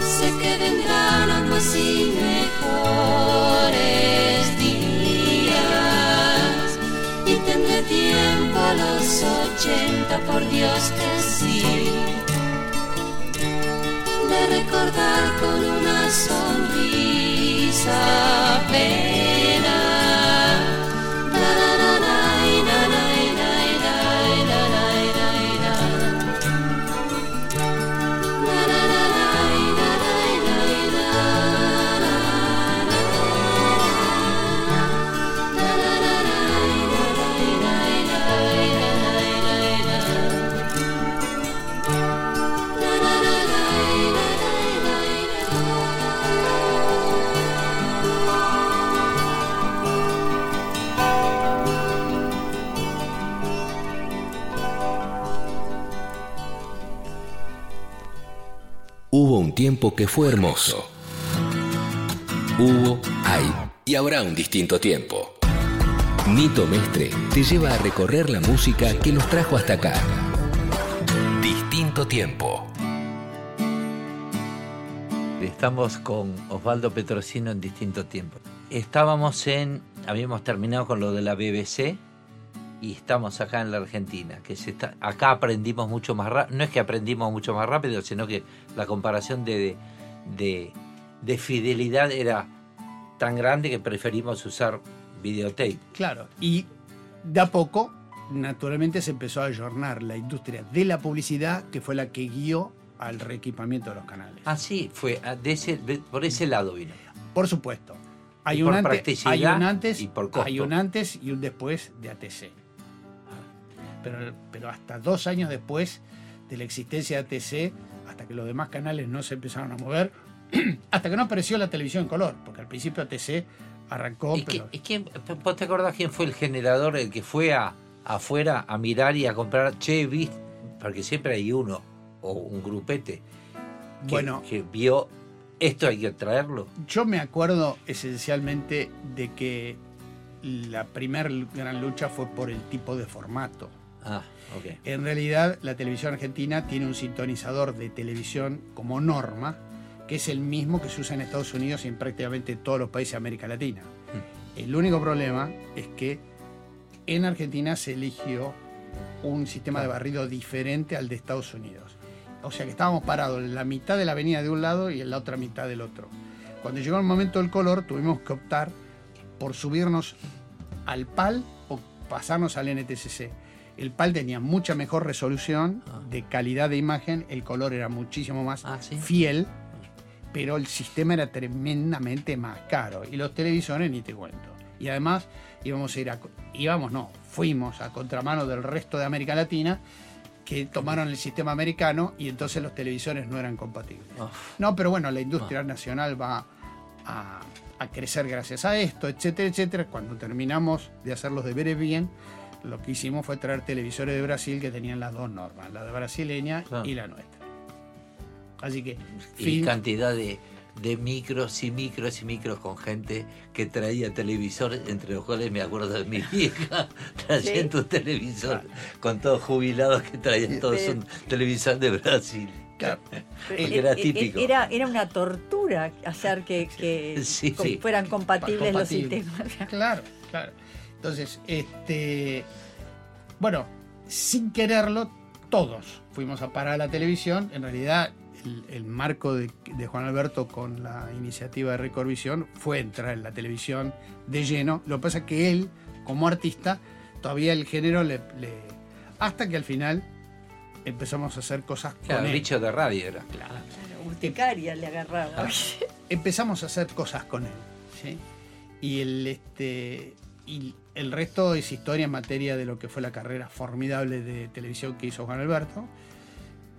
Sé que vendrán más y mejores días y tendré tiempo a los ochenta, por Dios que sí, de recordar con una sonrisa. Tiempo que fue hermoso. Hubo, hay y habrá un distinto tiempo. Nito Mestre te lleva a recorrer la música que nos trajo hasta acá. Distinto tiempo. Estamos con Osvaldo Petrosino en distinto tiempo. Estábamos en, habíamos terminado con lo de la BBC y estamos acá en la Argentina, que se está, acá aprendimos mucho más rápido, no es que aprendimos mucho más rápido, sino que la comparación de, de, de fidelidad era tan grande que preferimos usar videotape. Claro, y de a poco, naturalmente, se empezó a ayornar la industria de la publicidad, que fue la que guió al reequipamiento de los canales. Ah, sí, fue ah, de ese, de- por ese lado vino. Por supuesto. Hay Y un, por antes, practicidad hay un antes, y por costo. hay un antes y un después de ATC. Pero, pero hasta dos años después de la existencia de ATC, hasta que los demás canales no se empezaron a mover, hasta que no apareció la televisión en color, porque al principio ATC arrancó, ¿Y, qué- pero y quién, vos te acordás quién fue el generador, el que fue a, afuera a mirar y a comprar? Che, vi, porque siempre hay uno o un grupete que, bueno, que vio esto hay que traerlo. yo me acuerdo esencialmente de que la primera gran lucha fue por el tipo de formato. Ah, ok. En realidad, la televisión argentina tiene un sintonizador de televisión como norma, que es el mismo que se usa en Estados Unidos y en prácticamente todos los países de América Latina. El único problema es que en Argentina se eligió un sistema de barrido diferente al de Estados Unidos. O sea que estábamos parados en la mitad de la avenida de un lado y en la otra mitad del otro. Cuando llegó el momento del color, tuvimos que optar por subirnos al PAL o pasarnos al NTCC. El PAL tenía mucha mejor resolución de calidad de imagen, el color era muchísimo más Ah, ¿sí? fiel, pero el sistema era tremendamente más caro y los televisores ni te cuento. Y además íbamos a ir a, íbamos no, fuimos a contramano del resto de América Latina que tomaron el sistema americano y entonces los televisores no eran compatibles. Oh, No, pero bueno, la industria nacional va a, a crecer gracias a esto, etcétera, etcétera. Cuando terminamos de hacer los deberes bien, lo que hicimos fue traer televisores de Brasil que tenían las dos normas, la de brasileña Claro. y la nuestra. Así que, y cantidad de, de micros y micros y micros con gente que traía televisor, entre los cuales me acuerdo de mi vieja trayendo un televisor con todos jubilados que traían todos Pero- un televisor de Brasil. Claro. Era e- e- típico. Era, era una tortura hacer que, que Sí, co- sí. fueran compatibles los sistemas. Claro, claro. Entonces, este. Bueno, sin quererlo, todos fuimos a parar a la televisión. En realidad, el, el marco de, de Juan Alberto con la iniciativa de Recordvisión fue entrar en la televisión de lleno. Lo que pasa es que él, como artista, todavía el género le. le- hasta que al final empezamos a hacer cosas con Claro, él. bicho de radio era. Claro, urticaria le agarraba. empezamos a hacer cosas con él. ¿sí? Y, el, este, y el resto es historia en materia de lo que fue la carrera formidable de televisión que hizo Juan Alberto,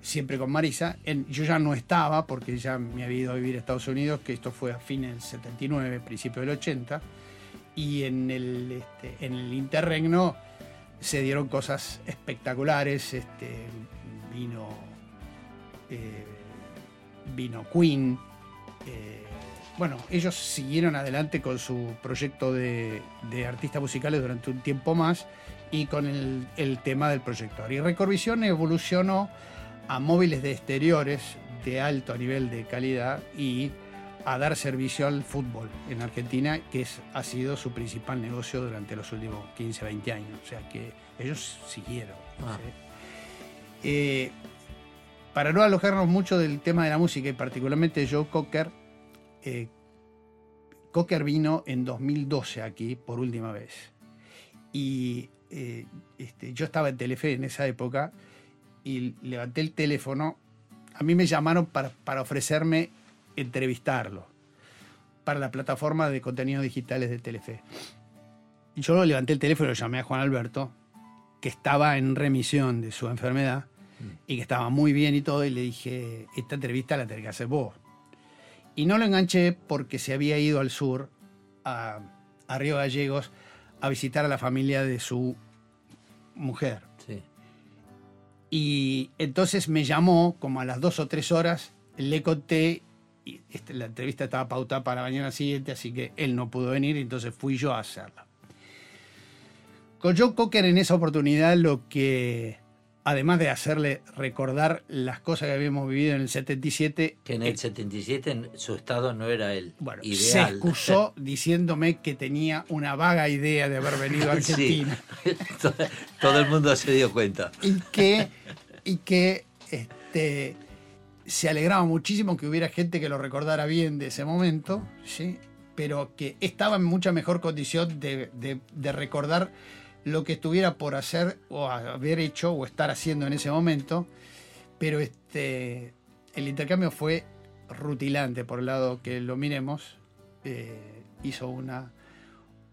siempre con Marisa. Yo ya no estaba porque ya me había ido a vivir a Estados Unidos, que esto fue a fines del 79, principio del 80. Y en el, este, en el interregno se dieron cosas espectaculares. Este, vino, eh, vino Queen. eh, bueno, ellos siguieron adelante con su proyecto de, de artistas musicales durante un tiempo más y con el, el tema del proyector. Y Recordvisión evolucionó a móviles de exteriores de alto nivel de calidad y a dar servicio al fútbol en Argentina, que es, ha sido su principal negocio durante los últimos 15, 20 años. O sea que ellos siguieron. Ah. ¿sí? Eh, para no alojarnos mucho del tema de la música y particularmente Joe Cocker, eh, Cocker vino en 2012 aquí por última vez. Y eh, este, yo estaba en Telefe en esa época y levanté el teléfono. A mí me llamaron para, para ofrecerme entrevistarlo para la plataforma de contenidos digitales de Telefe. Y yo levanté el teléfono y lo llamé a Juan Alberto, que estaba en remisión de su enfermedad y que estaba muy bien y todo, y le dije, esta entrevista la tenés que hacer vos. Y no lo enganché porque se había ido al sur, a, a Río Gallegos, a visitar a la familia de su mujer. Sí. Y entonces me llamó como a las dos o tres horas, le conté, y este, la entrevista estaba pautada para la mañana siguiente, así que él no pudo venir, entonces fui yo a hacerla. Con Joe Cocker en esa oportunidad lo que, además de hacerle recordar las cosas que habíamos vivido en el 77, Que en el 77 en su estado no era el bueno, se ideal. excusó diciéndome que tenía una vaga idea de haber venido a Sí. Argentina. todo, todo el mundo se dio cuenta. y que, y que este, se alegraba muchísimo que hubiera gente que lo recordara bien de ese momento, ¿sí? pero que estaba en mucha mejor condición de, de- de recordar lo que estuviera por hacer o haber hecho o estar haciendo en ese momento. Pero este, el intercambio fue rutilante por el lado que lo miremos. Eh, hizo una,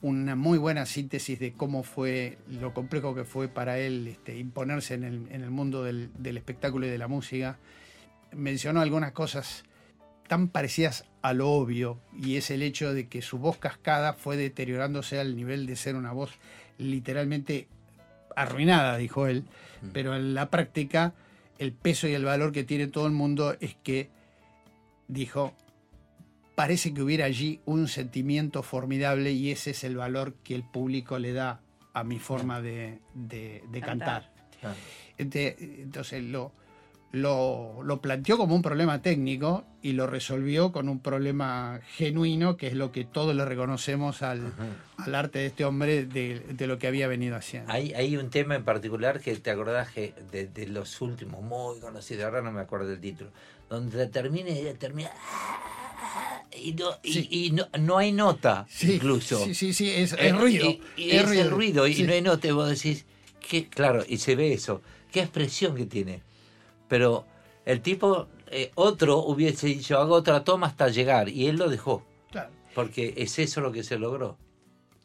una muy buena síntesis de cómo fue, lo complejo que fue para él este, imponerse en el, en el mundo del, del espectáculo y de la música. Mencionó algunas cosas tan parecidas a lo obvio, y es el hecho de que su voz cascada fue deteriorándose al nivel de ser una voz literalmente arruinada, dijo él, pero en la práctica el peso y el valor que tiene todo el mundo es que, dijo, parece que hubiera allí un sentimiento formidable y ese es el valor que el público le da a mi forma de, de- de cantar. Claro. Entonces lo, lo, lo planteó como un problema técnico y lo resolvió con un problema genuino, que es lo que todos le reconocemos al, al arte de este hombre de, de lo que había venido haciendo. Hay, hay un tema en particular que te acordás que de, de los últimos, muy conocidos, ahora no me acuerdo del título, donde termina y termina y no, y- Sí. y no, no hay nota Sí, incluso. Sí, sí, sí, es, Eh, es ruido. Y, y es, el ruido, y no hay nota, y vos decís, que, claro, y se ve eso, qué expresión que tiene. Pero el tipo, eh, otro hubiese dicho, hago otra toma hasta llegar, y él lo dejó, Claro. porque es eso lo que se logró.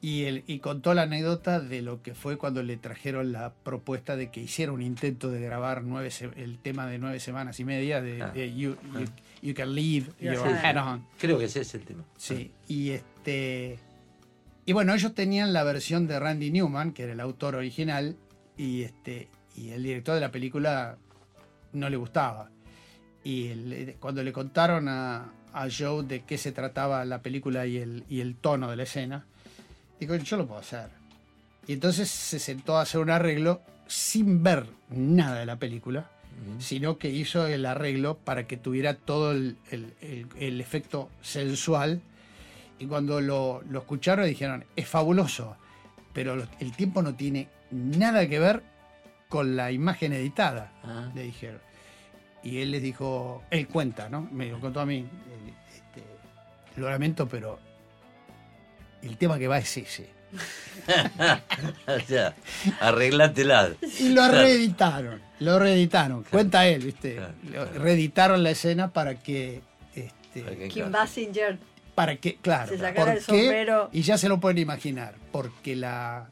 Y, él, y contó la anécdota de lo que fue cuando le trajeron la propuesta de que hiciera un intento de grabar nueve se- el tema de nueve semanas y media de, Ah. de you, you- You Can Leave Your. Head On. Creo que ese es el tema. Sí, y este. Y bueno, ellos tenían la versión de Randy Newman, que era el autor original, y este. Y el director de la película no le gustaba. Y cuando le contaron a, a Joe de qué se trataba la película y el, y el tono de la escena, dijo, yo lo puedo hacer. Y entonces se sentó a hacer un arreglo sin ver nada de la película, sino que hizo el arreglo para que tuviera todo el, el- el- el efecto sensual. Y cuando lo, lo escucharon dijeron, es fabuloso, pero el tiempo no tiene nada que ver con la imagen editada, Ah. le dijeron. Y él les dijo, él cuenta, ¿no? Me lo contó a mí, este, lo lamento, pero el tema que va es ese. o sea, arreglátela. Y lo reeditaron, lo reeditaron. Cuenta él, ¿viste? Claro, Lo- claro. Reeditaron la escena para que. Este, Para que Kim. Basinger. para que, claro, Se sacara el sombrero. y ya se lo pueden imaginar, porque la,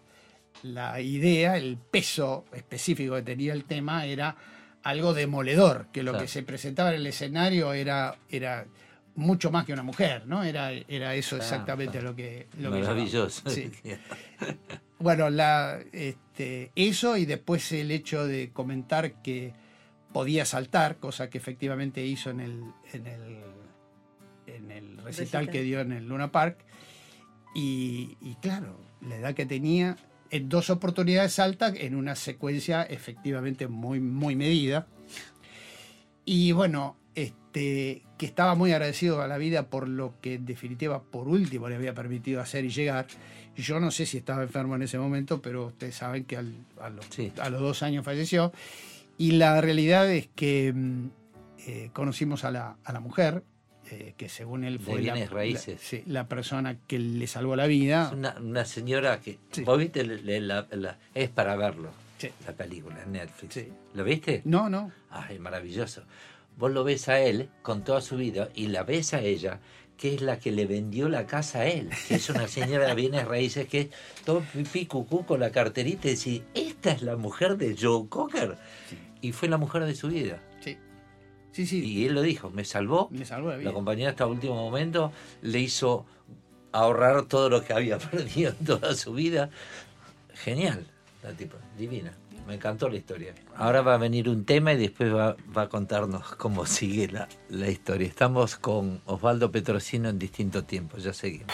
la idea, el peso específico que tenía el tema era algo demoledor, que lo Claro. que se presentaba en el escenario era, era mucho más que una mujer, ¿no? Era, era eso Claro, exactamente claro. lo que... Lo que Maravilloso. llamaba. Sí. Bueno, la, este, eso y después el hecho de comentar que podía saltar, cosa que efectivamente hizo en el, en el, en el recital, Recital. que dio en el Luna Park. Y, y claro, la edad que tenía, en dos oportunidades salta en una secuencia efectivamente muy, muy medida. Y bueno, este, que estaba muy agradecido a la vida por lo que en definitiva por último le había permitido hacer y llegar. Yo no sé si estaba enfermo en ese momento, pero ustedes saben que al- a, los, Sí. a los dos años falleció. Y la realidad es que mm, eh, conocimos a la, a la mujer, eh, que según él fue la, raíces. la- sí, la persona que le salvó la vida. Es una, una señora que. Sí. ¿Vos viste? La- es para verlo. Sí. La película en Netflix. ¿Lo viste? No, no. Ay, maravilloso. Vos lo ves a él con toda su vida y la ves a ella, que es la que le vendió la casa a él, que es una señora de bienes raíces que es todo pipí cucú con la carterita y decir, esta es la mujer de Joe Cocker. Y fue la mujer de su vida. Sí. Sí, sí. Y él lo dijo, me salvó, me salvó la vida. acompañó hasta último momento, le hizo ahorrar todo lo que había perdido en toda su vida. Genial, la tipa, divina. Me encantó la historia. Ahora va a venir un tema y después va, va a contarnos cómo sigue la, la historia. Estamos con Osvaldo Petrosino en distintos tiempos, ya seguimos.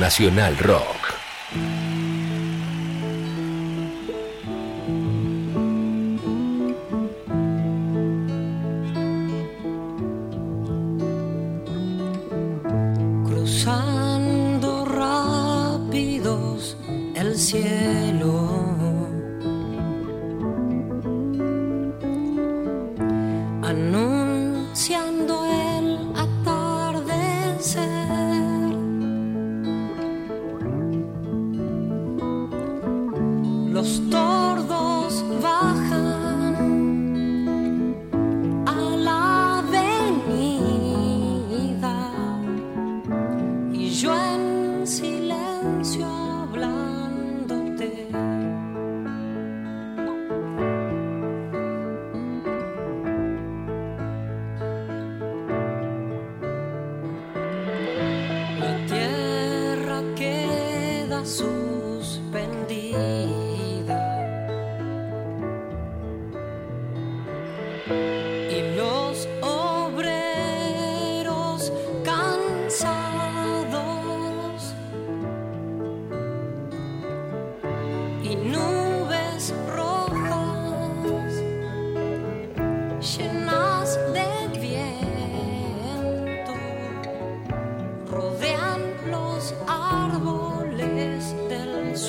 Nacional Rock.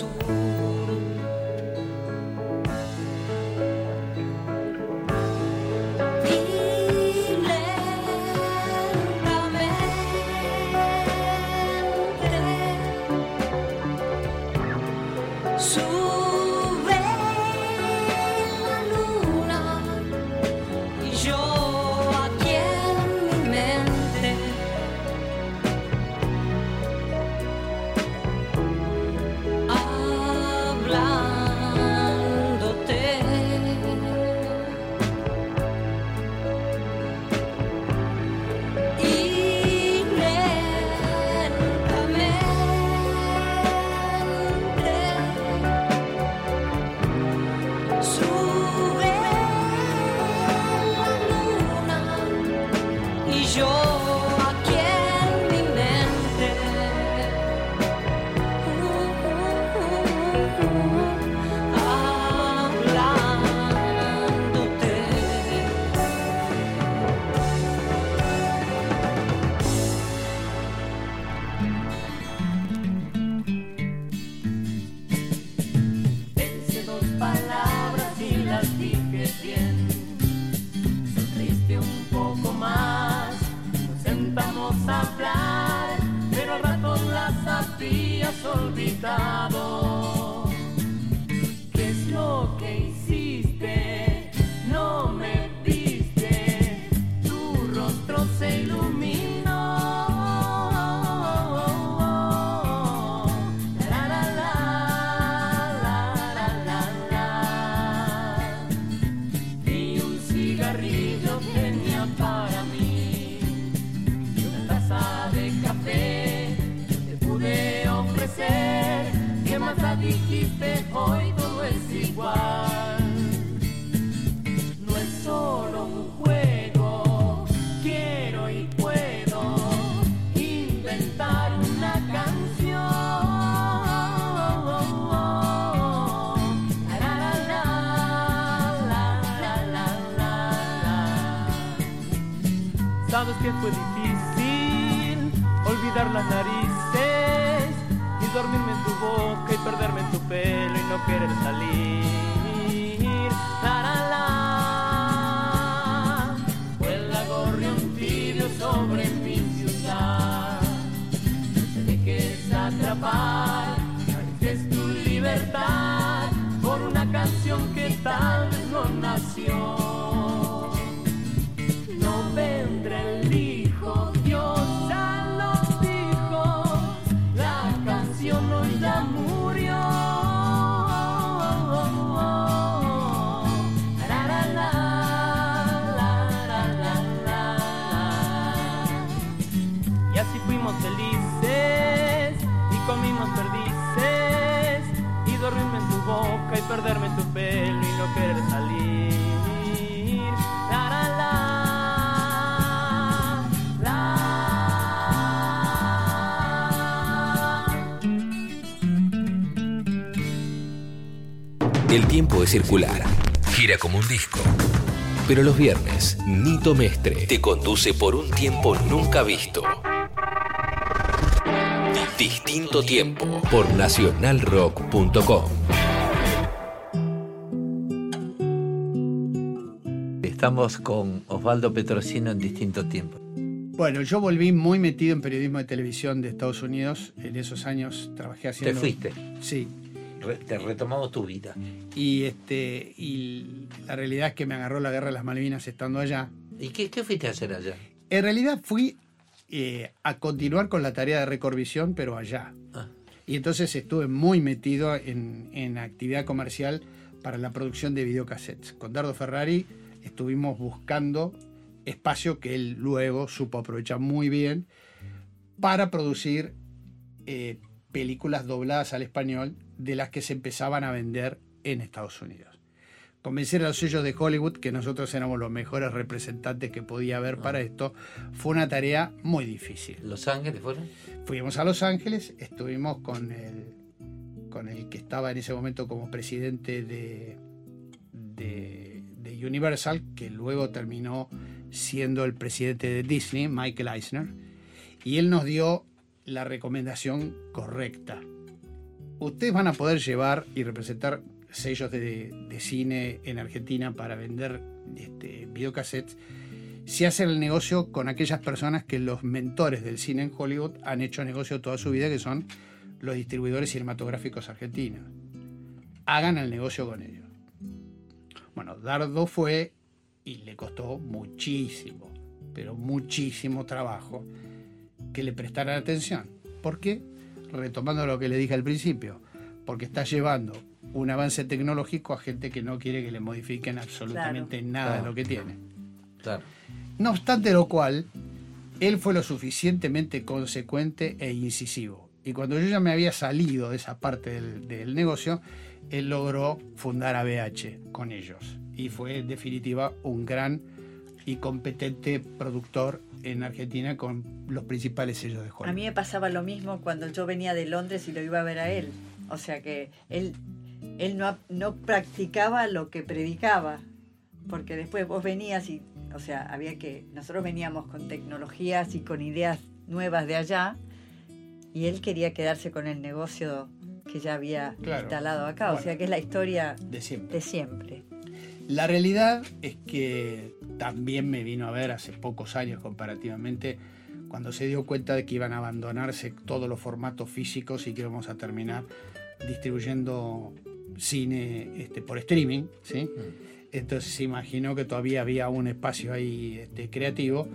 Jesús. El tiempo es circular. Gira como un disco. Pero los viernes, Nito Mestre te conduce por un tiempo nunca visto. Distinto tiempo por nacionalrock.com. Estamos con Osvaldo Petrosino en distintos tiempos. Bueno, yo volví muy metido en periodismo de televisión de Estados Unidos. En esos años trabajé Te haciendo. fuiste, Sí. Re- te retomamos tu vida. Y, este, y la realidad es que me agarró la guerra de las Malvinas estando allá. ¿Y qué, qué fuiste a hacer allá? En realidad fui eh, a continuar con la tarea de recordvisión, pero allá. Ah. Y entonces estuve muy metido en, en actividad comercial para la producción de videocassettes. Con Dardo Ferrari estuvimos buscando espacio que él luego supo aprovechar muy bien para producir eh, películas dobladas al español de las que se empezaban a vender en Estados Unidos. Convencer a los sellos de Hollywood que nosotros éramos los mejores representantes que podía haber para esto fue una tarea muy difícil. ¿Los Ángeles fueron? Fuimos a Los Ángeles, estuvimos con el, con el que estaba en ese momento como presidente de, de, de Universal, que luego terminó siendo el presidente de Disney, Michael Eisner, y él nos dio la recomendación correcta. Ustedes van a poder llevar y representar sellos de, cine en Argentina para vender este, videocassettes si hacen el negocio con aquellas personas que los mentores del cine en Hollywood han hecho negocio toda su vida, que son los distribuidores cinematográficos argentinos. Hagan el negocio con ellos. Bueno, Dardo fue y le costó muchísimo, pero muchísimo trabajo que le prestaran atención. ¿Por qué? Retomando lo que le dije al principio, porque está llevando un avance tecnológico a gente que no quiere que le modifiquen absolutamente nada de lo que tiene. Claro. No obstante lo cual, él fue lo suficientemente consecuente e incisivo. Y cuando yo ya me había salido de esa parte del, del negocio, él logró fundar ABH con ellos. Y fue en definitiva un gran y competente productor en Argentina con los principales sellos de Hollywood. A mí me pasaba lo mismo cuando yo venía de Londres y lo iba a ver a él. O sea que él, él no, no practicaba lo que predicaba. Porque después vos venías y, o sea, había que. Nosotros veníamos con tecnologías y con ideas nuevas de allá. Y él quería quedarse con el negocio que ya había Claro. instalado acá. O Bueno. sea que es la historia de siempre. de siempre. La realidad es que también me vino a ver hace pocos años comparativamente cuando se dio cuenta de que iban a abandonarse todos los formatos físicos y que íbamos a terminar distribuyendo cine este, por streaming, ¿sí? Entonces se imaginó que todavía había un espacio ahí este, creativo,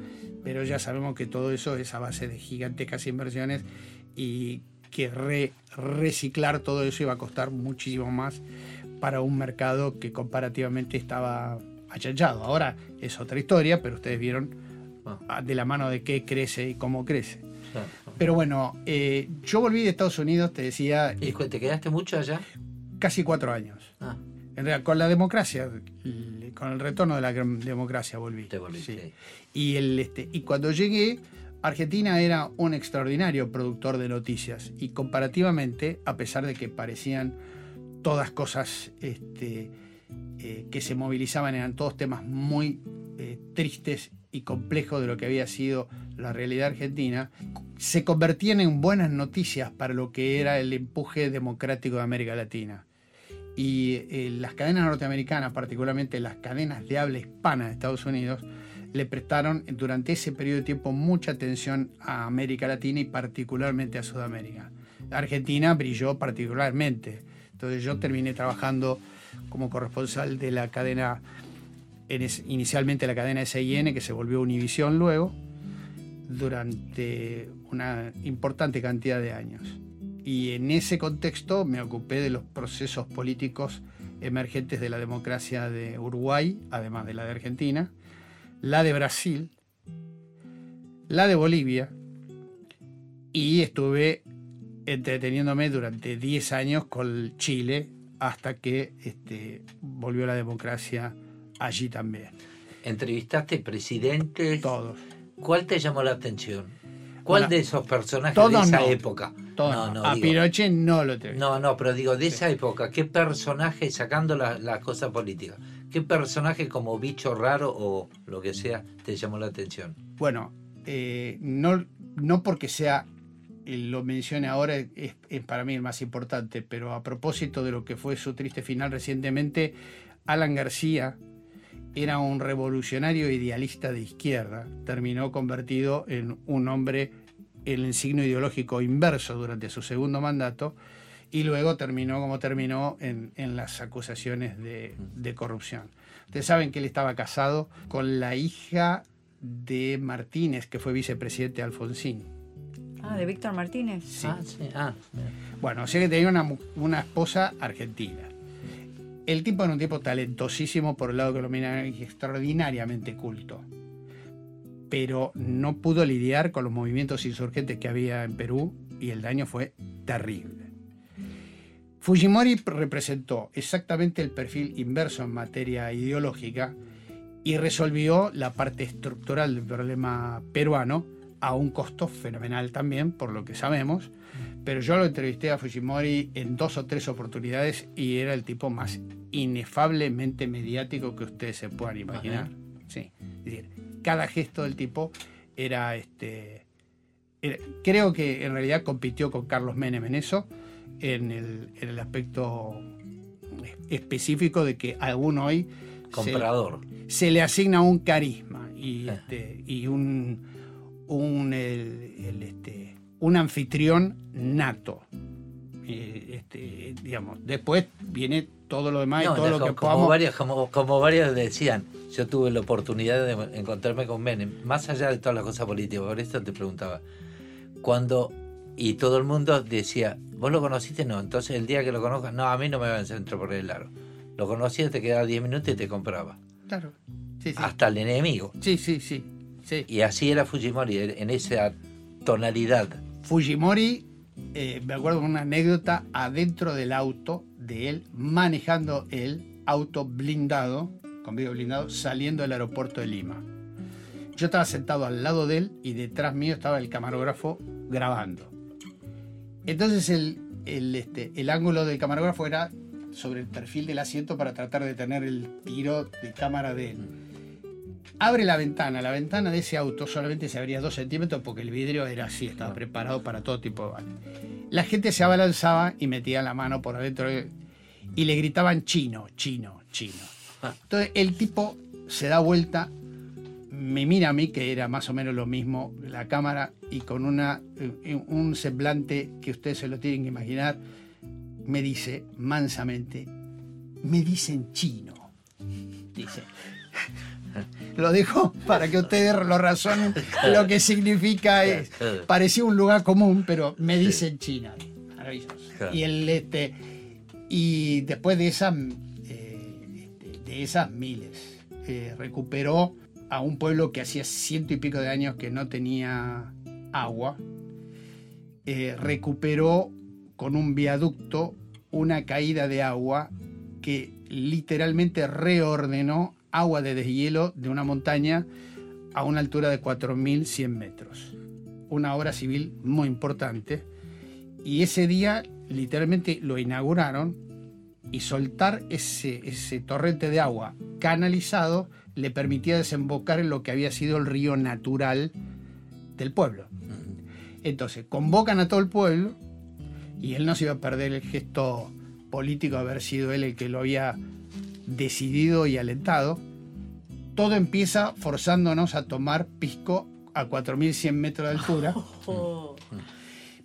pero ya sabemos que todo eso es a base de gigantescas inversiones y que re- reciclar todo eso iba a costar muchísimo más para un mercado que comparativamente estaba achachado. Ahora es otra historia, pero ustedes vieron Ah. ah, de la mano de qué crece y cómo crece. Claro. Pero bueno, eh, yo volví de Estados Unidos, te decía, ¿Y eh, te quedaste mucho allá? casi cuatro años. Ah, En realidad, con la democracia, con el retorno de la democracia volví. te volviste. Sí. Y, el, este, y cuando llegué, Argentina era un extraordinario productor de noticias. Y comparativamente, a pesar de que parecían todas cosas este, eh, que se movilizaban, eran todos temas muy eh, tristes y complejos de lo que había sido la realidad argentina, se convertían en buenas noticias para lo que era el empuje democrático de América Latina. Y eh, las cadenas norteamericanas, particularmente las cadenas de habla hispana de Estados Unidos, le prestaron durante ese periodo de tiempo mucha atención a América Latina y particularmente a Sudamérica. Argentina brilló particularmente. Entonces yo terminé trabajando como corresponsal de la cadena, inicialmente la cadena SIN, que se volvió Univisión luego, durante una importante cantidad de años. Y en ese contexto me ocupé de los procesos políticos emergentes de la democracia de Uruguay, además de la de Argentina, la de Brasil, la de Bolivia, y estuve entreteniéndome durante 10 años con Chile hasta que este, volvió la democracia allí también. ¿Entrevistaste presidentes? Todos. ¿Cuál te llamó la atención? ¿Cuál Bueno, de esos personajes de esa no. época? todos. No, no, a digo- Pinochet no lo entrevisté. No, no, pero digo, de esa época, ¿qué personaje, sacando la, la cosa política, qué personaje como bicho raro o lo que sea te llamó la atención? Bueno, eh, no, no porque sea, lo mencione ahora, es, para mí el más importante, pero a propósito de lo que fue su triste final recientemente, Alan García era un revolucionario idealista de izquierda, terminó convertido en un hombre en el signo ideológico inverso durante su segundo mandato y luego terminó como terminó en, en las acusaciones de, de corrupción. Ustedes saben que él estaba casado con la hija de Martínez, que fue vicepresidente de Alfonsín. Ah, de Víctor Martínez. Sí. Ah, sí, ah. Bueno, o sea que tenía una esposa argentina. El tipo era un tipo talentosísimo por el lado colombiano y extraordinariamente culto. Pero no pudo lidiar con los movimientos insurgentes que había en Perú y el daño fue terrible. Fujimori representó exactamente el perfil inverso en materia ideológica y resolvió la parte estructural del problema peruano a un costo fenomenal también, por lo que sabemos. Pero yo lo entrevisté a Fujimori en dos o tres oportunidades y era el tipo más inefablemente mediático que ustedes se puedan imaginar. Sí. Es decir, cada gesto del tipo era este. era- creo que en realidad compitió con Carlos Menem en eso, en el, en el aspecto específico de que aún hoy se- Comprador. se le asigna un carisma y, este, y un, un, el- el, este, un anfitrión nato. Eh, este, digamos, después viene todo lo demás No, y todo lo como, que como podamos. varios, como, como varios decían, yo tuve la oportunidad de encontrarme con Menem, más allá de todas las cosas políticas, por eso te preguntaba, cuando, y todo el mundo decía, ¿vos lo conociste? No, entonces el día que lo conozcas, no, a mí no me va en centro por el largo. Lo conocías, te quedaba 10 minutos y te compraba. Claro. Sí, sí. Hasta el enemigo. sí, sí, sí, Y así era Fujimori, en esa tonalidad. Fujimori, eh, me acuerdo una anécdota adentro del auto de él, manejando el auto blindado, con vidrio blindado, saliendo del aeropuerto de Lima. Yo estaba sentado al lado de él y detrás mío estaba el camarógrafo grabando. Entonces el, el, este, el ángulo del camarógrafo era sobre el perfil del asiento para tratar de tener el tiro de cámara de él. Abre la ventana, la ventana de ese auto solamente se abría dos centímetros porque el vidrio era así, estaba preparado para todo tipo de balas. La gente se abalanzaba y metía la mano por adentro y le gritaban chino, chino, chino. Entonces el tipo se da vuelta me mira a mí, que era más o menos lo mismo, la cámara, y con una, eh, un semblante que ustedes se lo tienen que imaginar, me dice mansamente, me dicen chino. Dice. Lo dejo para que ustedes lo razonen lo que significa es. Parecía un lugar común, pero me dicen China. Maravilloso. Y el este. Y después de esas eh, de esas miles, eh, recuperó a un pueblo que hacía ciento y pico de años que no tenía agua. Eh, recuperó con un viaducto una caída de agua que literalmente reordenó agua de deshielo de una montaña a una altura de 4.100 metros. Una obra civil muy importante. Y ese día literalmente lo inauguraron y soltar ese, ese torrente de agua canalizado le permitía desembocar en lo que había sido el río natural del pueblo. Entonces, convocan a todo el pueblo y él no se iba a perder el gesto político de haber sido él el que lo había decidido y alentado. Todo empieza forzándonos a tomar pisco a 4.100 metros de altura, Oh,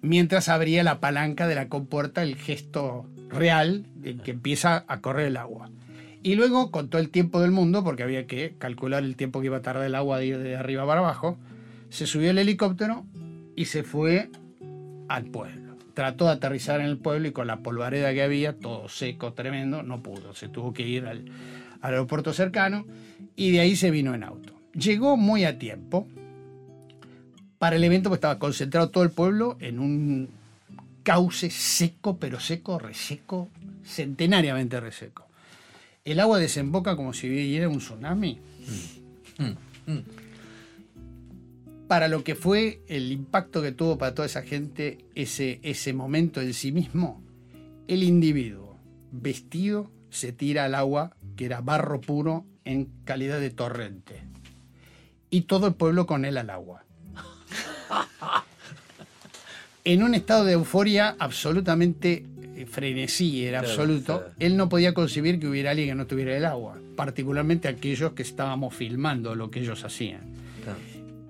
mientras abría la palanca de la compuerta, el gesto real de que empieza a correr el agua. Y luego, con todo el tiempo del mundo, porque había que calcular el tiempo que iba a tardar el agua de ir de arriba para abajo, se subió el helicóptero y se fue al pueblo. Trató de aterrizar en el pueblo y con la polvareda que había, todo seco, tremendo, no pudo. Se tuvo que ir al, al aeropuerto cercano y de ahí se vino en auto. Llegó muy a tiempo para el evento, pues estaba concentrado todo el pueblo en un cauce seco, pero seco, reseco, centenariamente reseco. El agua desemboca como si viniera un tsunami. Para lo que fue el impacto que tuvo para toda esa gente ese, ese momento en sí mismo, el individuo vestido se tira al agua, que era barro puro en calidad de torrente. Y todo el pueblo con él al agua. En un estado de euforia absolutamente eh, frenesí, era absoluto, él no podía concebir que hubiera alguien que no tuviera el agua, particularmente aquellos que estábamos filmando lo que ellos hacían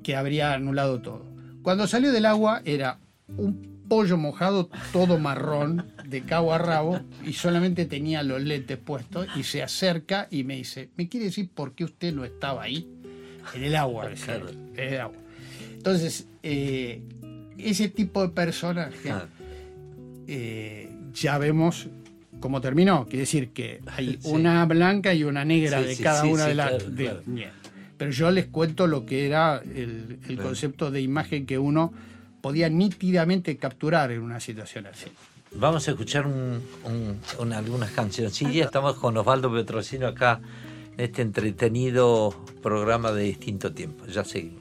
que habría anulado todo. Cuando salió del agua era un pollo mojado todo marrón de cabo a rabo y solamente tenía los lentes puestos y se acerca y me dice, ¿me quiere decir por qué usted no estaba ahí? En el agua, Claro. en el agua. Entonces, eh, ese tipo de personas Claro. eh, ya vemos cómo terminó. Quiere decir que hay Sí. una blanca y una negra Sí, de sí, cada una de las... claro, de- claro. Bien. Pero yo les cuento lo que era el, el Claro. concepto de imagen que uno podía nítidamente capturar en una situación así. Vamos a escuchar un- un- un- algunas cancioncillas. Estamos con Osvaldo Petrosino acá en este entretenido programa de distinto tiempo. Ya seguimos.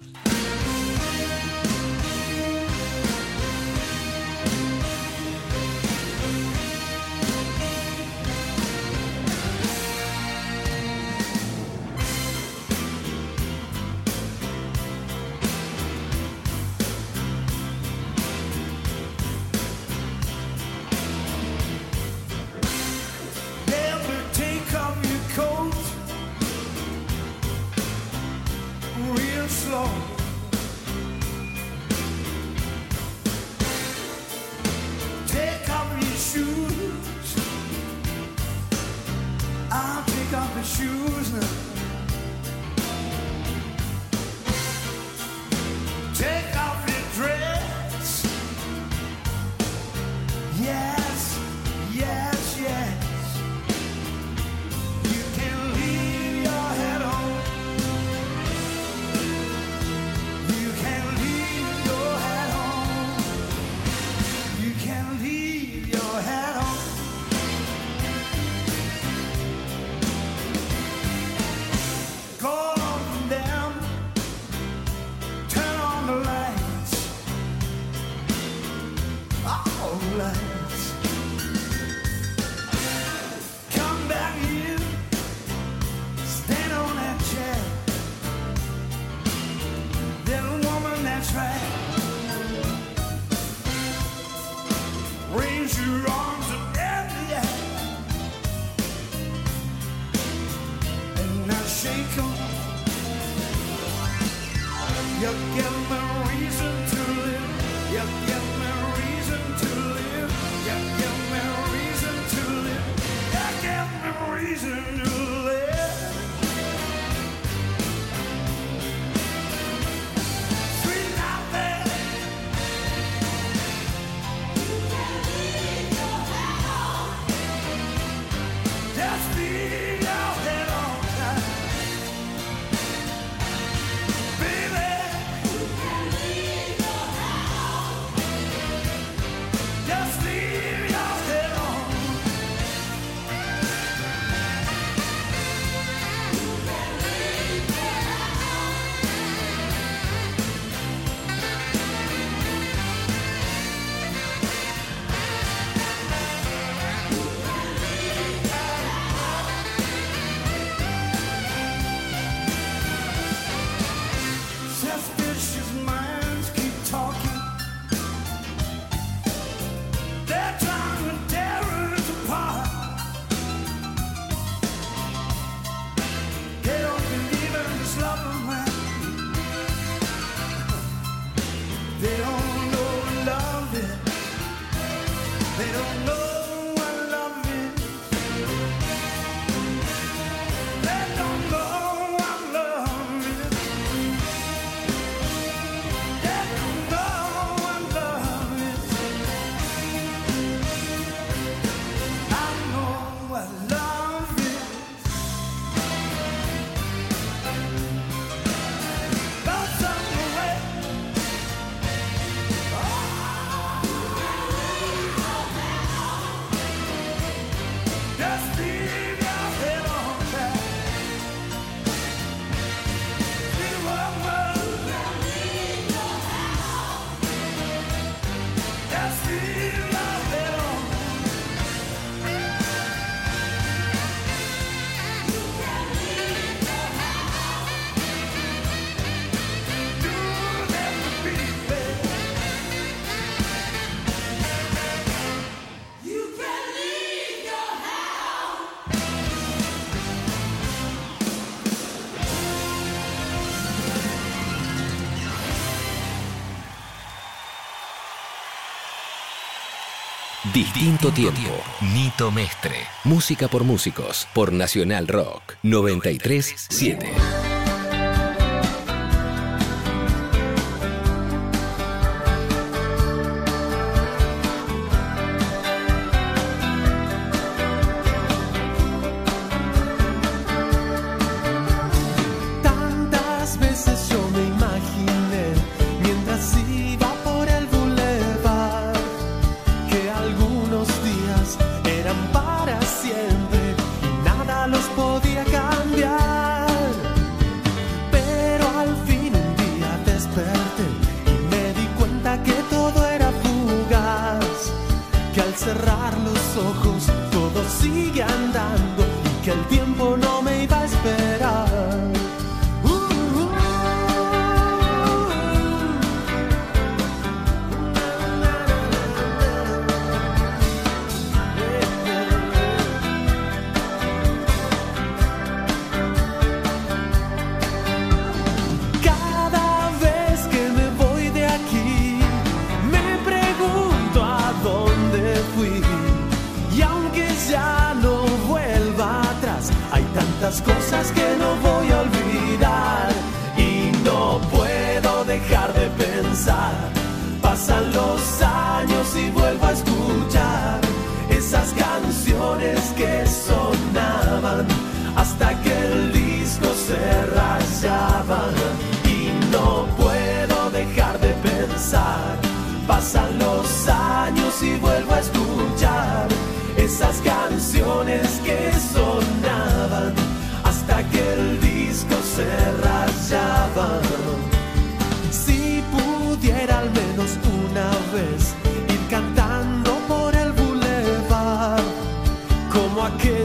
Distinto tiempo. Nito Mestre. Música por músicos. Por Nacional Rock. 93.7. 93,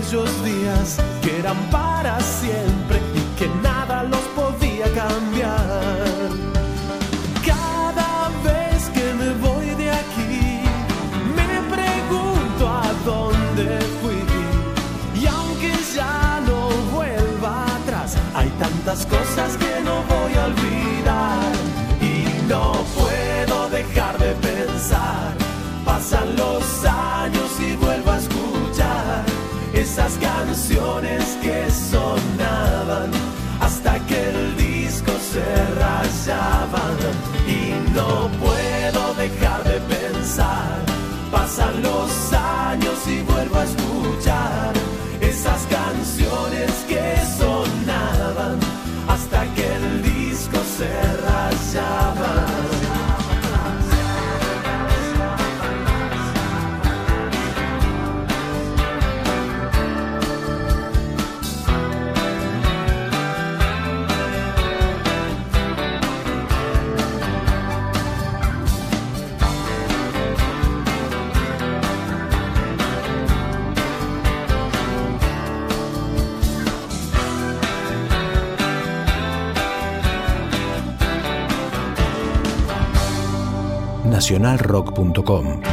aquellos días que eran para siempre y que nada los podía cambiar. Cada vez que me voy de aquí, me pregunto a dónde fui. Y aunque ya no vuelva atrás, hay tantas cosas que nacionalrock.com.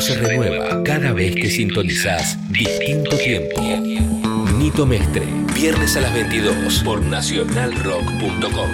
se renueva cada vez que sintonizás distinto tiempo. Nito Mestre, viernes a las 22 por nacionalrock.com.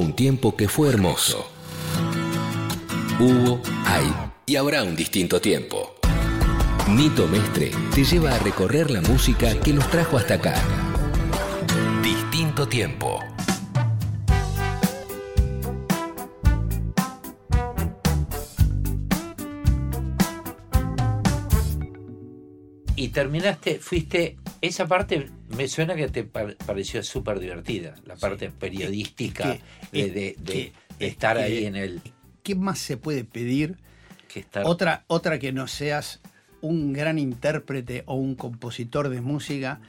un tiempo que fue hermoso. Hubo, hay y habrá un distinto tiempo. Nito Mestre te lleva a recorrer la música que nos trajo hasta acá. Distinto tiempo. Y terminaste, fuiste, esa parte me suena que te pareció súper divertida la parte periodística de, estar ahí en el. ¿Qué más se puede pedir? Que estar... otra, otra que no seas un gran intérprete o un compositor de música,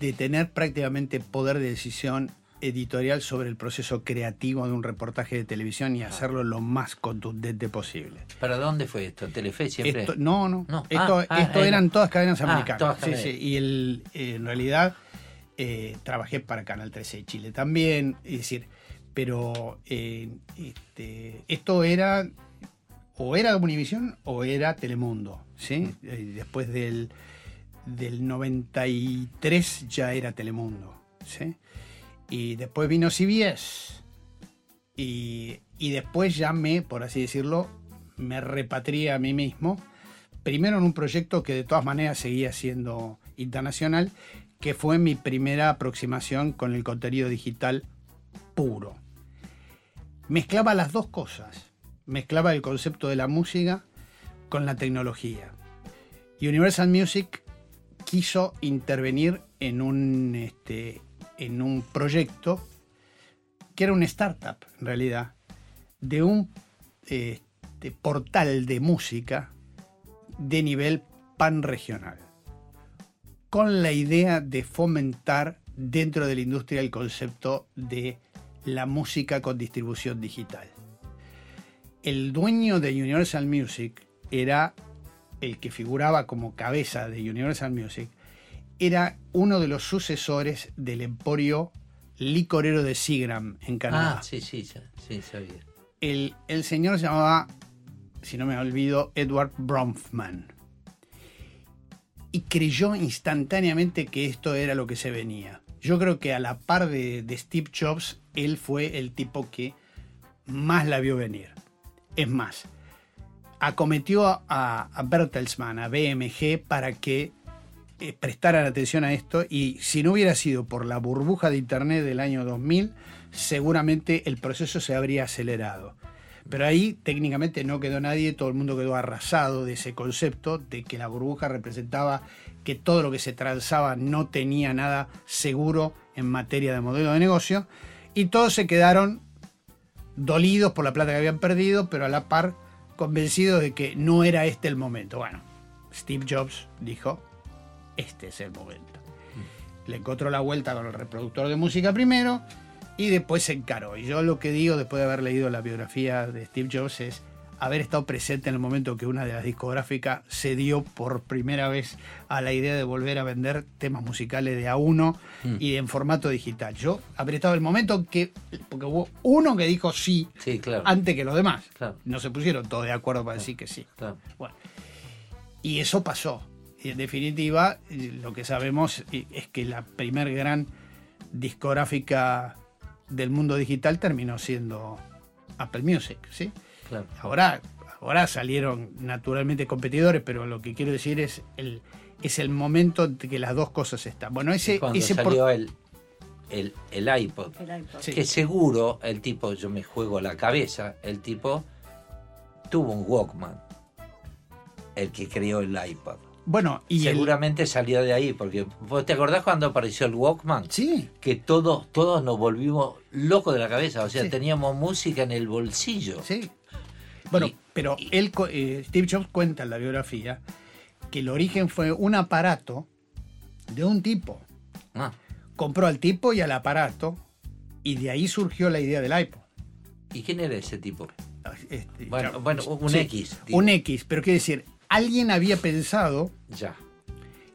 de tener prácticamente poder de decisión editorial sobre el proceso creativo de un reportaje de televisión y ah. hacerlo lo más contundente posible. ¿Para dónde fue esto? ¿Telefe siempre? Esto, no, no. Esto, ah, ah, eran todas cadenas americanas. Sí. Sí. Y eh, en realidad eh, trabajé para Canal 13 de Chile también. Es decir, pero eh, este, esto era o era Univisión o era Telemundo. ¿sí? Eh, después del, del 93 ya era Telemundo. ¿sí? Y después vino CBS. Y, y después ya me, por así decirlo, me repatrié a mí mismo. Primero en un proyecto que de todas maneras seguía siendo internacional, que fue mi primera aproximación con el contenido digital puro. Mezclaba las dos cosas. Mezclaba el concepto de la música con la tecnología. Universal Music quiso intervenir en un, este, en un proyecto que era una startup, en realidad, de un este, portal de música de nivel panregional, con la idea de fomentar dentro de la industria el concepto de la música con distribución digital. El dueño de Universal Music era el que figuraba como cabeza de Universal Music, era uno de los sucesores del emporio licorero de Seagram en Canadá. Ah, sí, sí, sí, sabía. El, el señor se llamaba, si no me olvido, Edward Bronfman. Y creyó instantáneamente que esto era lo que se venía. Yo creo que a la par de, Steve Jobs, él fue el tipo que más la vio venir. Es más, acometió a, a Bertelsmann, a BMG, para que eh, prestaran atención a esto y si no hubiera sido por la burbuja de Internet del año 2000, seguramente el proceso se habría acelerado. Pero ahí técnicamente no quedó nadie, todo el mundo quedó arrasado de ese concepto de que la burbuja representaba que todo lo que se transaba no tenía nada seguro en materia de modelo de negocio y todos se quedaron dolidos por la plata que habían perdido, pero a la par convencidos de que no era este el momento. Bueno, Steve Jobs dijo, este es el momento. Le encontró la vuelta con el reproductor de música primero y después se encaró. Y yo lo que digo después de haber leído la biografía de Steve Jobs es haber estado presente en el momento que una de las discográficas se dio por primera vez a la idea de volver a vender temas musicales de a uno Mm. y en formato digital. Yo habré estado el momento que, porque hubo uno que dijo sí, Sí, claro. antes que los demás. Claro. No se pusieron todos de acuerdo para decir que sí. claro. Bueno, y eso pasó. Y en definitiva, lo que sabemos es que la primer gran discográfica del mundo digital terminó siendo Apple Music, ¿sí? Claro. Ahora, ahora salieron naturalmente competidores, pero lo que quiero decir es el, es el momento de que las dos cosas están. Bueno, ese, Cuando ese por- salió el, el, el iPod, El iPod. Sí. que seguro el tipo, yo me juego la cabeza, el tipo tuvo un Walkman, el que creó el iPod. Bueno, y el- Seguramente salió de ahí, porque ¿vos te acordás cuando apareció el Walkman? sí, Que todos, todos nos volvimos locos de la cabeza, o sea, Sí. teníamos música en el bolsillo. Sí. Bueno, Y- pero él, co- eh, Steve Jobs cuenta en la biografía que el origen fue un aparato de un tipo. Ah, Compró al tipo y al aparato y de ahí surgió la idea del iPod. ¿Y quién era ese tipo? Este, Bueno, bueno, un sí, X, digo. Un X, pero quiere decir, alguien había pensado Ya.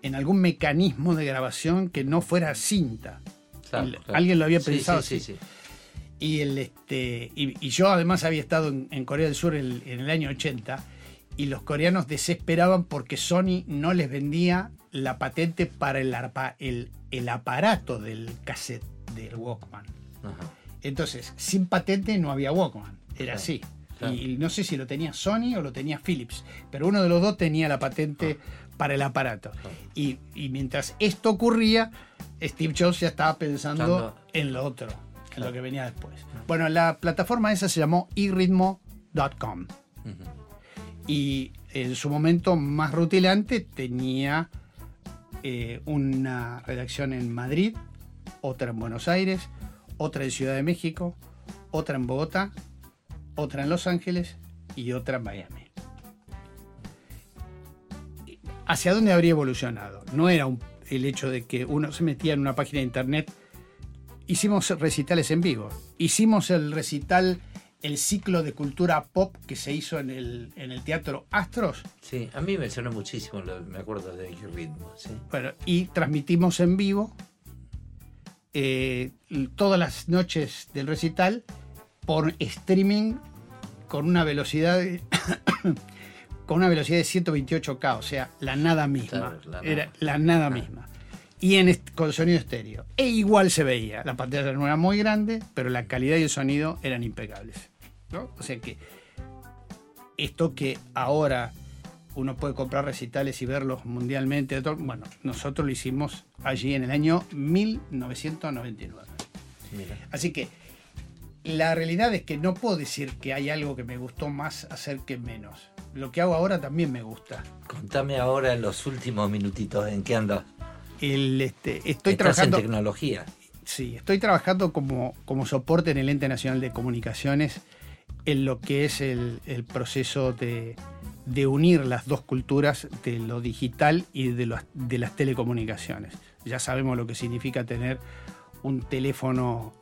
en algún mecanismo de grabación que no fuera cinta. claro, El- claro. alguien lo había pensado Sí, así. sí, sí. Y, el, este, y, y yo además había estado en, en Corea del Sur en, en el año 80 y los coreanos desesperaban porque Sony no les vendía la patente para el, arpa- el, el aparato del cassette del Walkman. Ajá. Entonces, sin patente no había Walkman, era así. Claro. Y no sé si lo tenía Sony o lo tenía Philips, pero uno de los dos tenía la patente para el aparato. Claro. Y, y mientras esto ocurría, Steve Jobs ya estaba pensando en lo otro, en Claro. lo que venía después. Bueno, la plataforma esa se llamó iritmo.com Ujú. y en su momento más rutilante tenía eh, una redacción en Madrid, otra en Buenos Aires, otra en Ciudad de México, otra en Bogotá, otra en Los Ángeles y otra en Miami. hacia dónde habría evolucionado. No era un- el hecho de que uno se metía en una página de internet. Hicimos recitales en vivo. Hicimos el recital, el ciclo de cultura pop que se hizo en el, en el Teatro Astros. Sí, a mí me sonó muchísimo, me acuerdo de qué ritmo, sí. Bueno, y transmitimos en vivo eh, todas las noches del recital por streaming con una velocidad de, con una velocidad de 128K, o sea, la nada misma. Claro, la nada. Era la nada misma. Y en con sonido estéreo. E igual se veía. La pantalla no era muy grande, pero la calidad y el sonido eran impecables. ¿no? O sea que esto que ahora uno puede comprar recitales y verlos mundialmente, bueno, nosotros lo hicimos allí en el año 1999. Mira. Así que la realidad es que no puedo decir que hay algo que me gustó más hacer que menos. Lo que hago ahora también me gusta. Contame ahora en los últimos minutitos en qué andas. El, este, estoy Estás trabajando. en tecnología. Sí, estoy trabajando como, como soporte en el Ente Nacional de Comunicaciones en lo que es el, el proceso de, de unir las dos culturas de lo digital y de, los- de las telecomunicaciones. Ya sabemos lo que significa tener un teléfono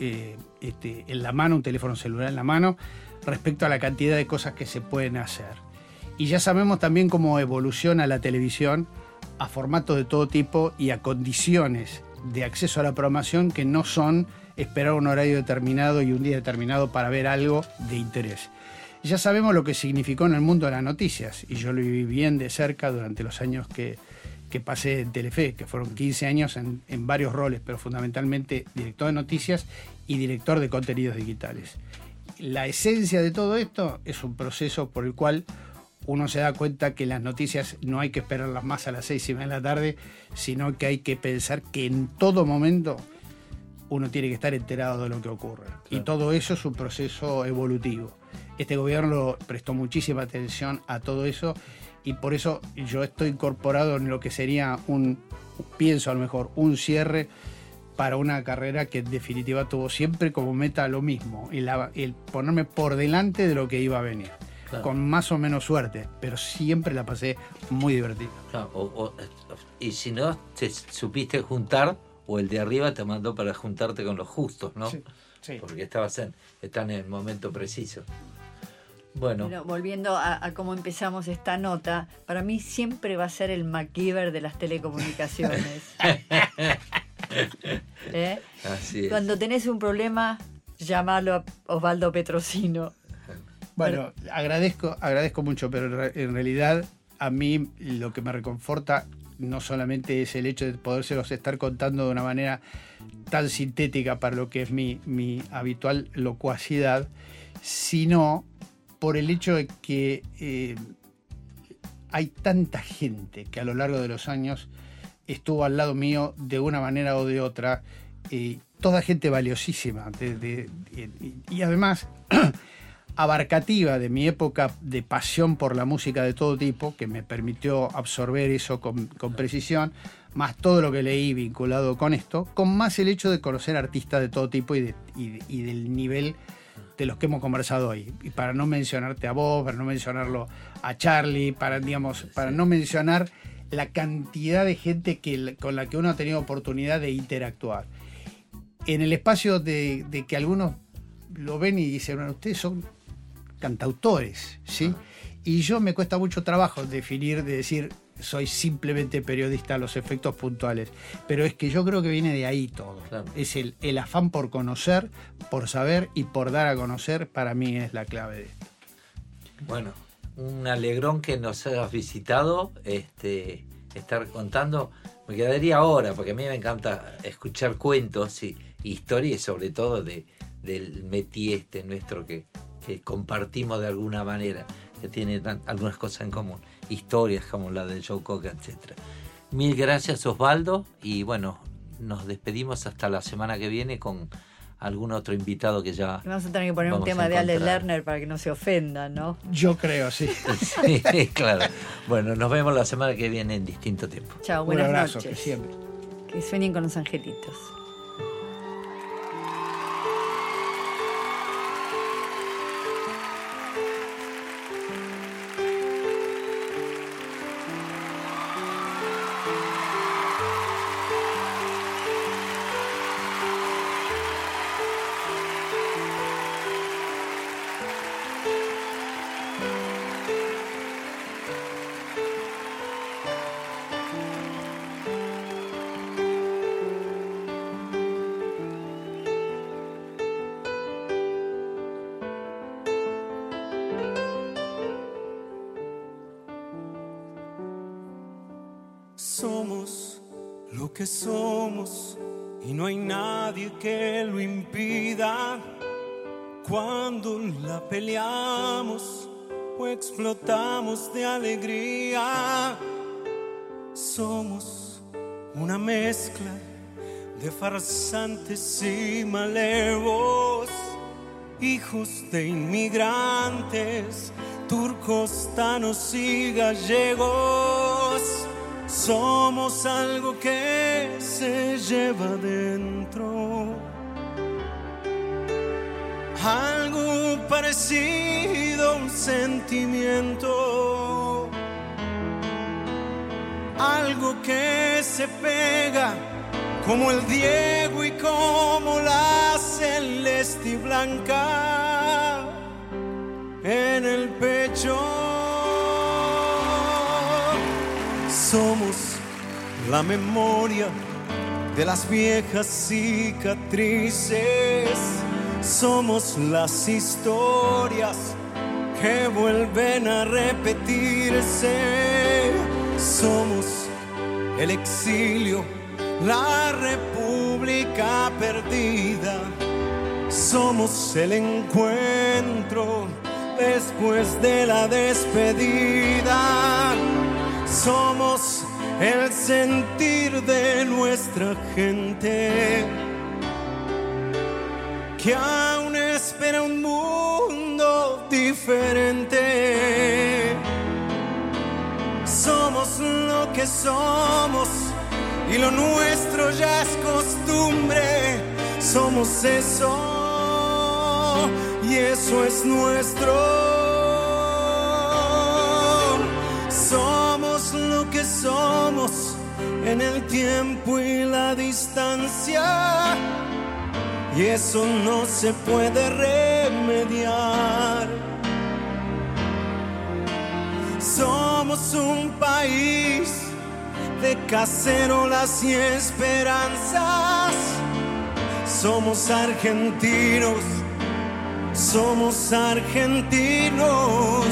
eh, este, en la mano, un teléfono celular en la mano, respecto a la cantidad de cosas que se pueden hacer. Y ya sabemos también cómo evoluciona la televisión a formatos de todo tipo y a condiciones de acceso a la programación que no son esperar un horario determinado y un día determinado para ver algo de interés. Ya sabemos lo que significó en el mundo de las noticias y yo lo viví bien de cerca durante los años que, que pasé en Telefe, que fueron 15 años en, en varios roles, pero fundamentalmente director de noticias y director de contenidos digitales. La esencia de todo esto es un proceso por el cual uno se da cuenta que las noticias no hay que esperarlas más a las seis y media de la tarde, sino que hay que pensar que en todo momento uno tiene que estar enterado de lo que ocurre. Y todo eso es un proceso evolutivo. Este gobierno prestó muchísima atención a todo eso y por eso yo estoy incorporado en lo que sería un, pienso a lo mejor, un cierre para una carrera que en definitiva tuvo siempre como meta lo mismo, el, el ponerme por delante de lo que iba a venir Claro. con más o menos suerte, pero siempre la pasé muy divertida. Claro, o- o- y si no, te supiste juntar, o el de arriba te mandó para juntarte con los justos, ¿no? Sí, sí. Porque estabas en, están en el momento preciso. Bueno, Bueno, volviendo a, a cómo empezamos esta nota, para mí siempre va a ser el MacGyver de las telecomunicaciones. ¿Eh? así es. Cuando tenés un problema, llamalo a Osvaldo Petrosino. Bueno, agradezco, agradezco mucho, pero en realidad a mí lo que me reconforta no solamente es el hecho de podérselos estar contando de una manera tan sintética para lo que es mi, mi habitual locuacidad, sino por el hecho de que eh, hay tanta gente que a lo largo de los años estuvo al lado mío de una manera o de otra, eh, toda gente valiosísima, y- además abarcativa de mi época de pasión por la música de todo tipo, que me permitió absorber eso con, con precisión, más todo lo que leí vinculado con esto, con más el hecho de conocer artistas de todo tipo y del nivel de los que hemos conversado hoy. Y para no mencionarte a vos, para no mencionarlo a Charlie, para, digamos, para no mencionar la cantidad de gente que, con la que uno ha tenido oportunidad de interactuar. En el espacio de, de que algunos lo ven y dicen, bueno, ustedes son cantautores, ¿sí? Y yo me cuesta mucho trabajo definir, de decir, soy simplemente periodista a los efectos puntuales. Pero es que yo creo que viene de ahí todo. Claro. Es el, el afán por conocer, por saber y por dar a conocer, para mí es la clave de esto. Bueno, un alegrón que nos hayas visitado, este, estar contando. Me quedaría ahora, porque a mí me encanta escuchar cuentos y historias, sobre todo de, del metí este nuestro que, que compartimos de alguna manera, que tiene tan- algunas cosas en común, historias como la de Joe Cocker, etc. Mil gracias Osvaldo y bueno, nos despedimos hasta la semana que viene con algún otro invitado que ya... Vamos a tener que poner un tema de Ale. Lerner para que no se ofenda, ¿no? Yo creo, sí. Sí, claro. Bueno, nos vemos la semana que viene en distinto tiempo. Chao, Un buenas abrazo, noches. que siempre. Que sueñen con los angelitos. Que somos y no hay nadie que lo impida. Cuando la peleamos o explotamos de alegría, somos una mezcla de farsantes y malevos, hijos de inmigrantes, turcos, tanos y gallegos. Somos algo que se lleva dentro. Algo parecido a un sentimiento. Algo que se pega como el Diego y como la celeste y blanca en el pecho. Somos la memoria de las viejas cicatrices. Somos las historias que vuelven a repetirse. Somos el exilio, la república perdida. Somos el encuentro después de la despedida. Somos el sentir de nuestra gente que aún espera un mundo diferente. Somos lo que somos y lo nuestro ya es costumbre. Somos eso y eso es nuestro. Somos en el tiempo y la distancia. Y eso no se puede remediar. Somos un país de cacerolas y esperanzas. Somos argentinos, somos argentinos.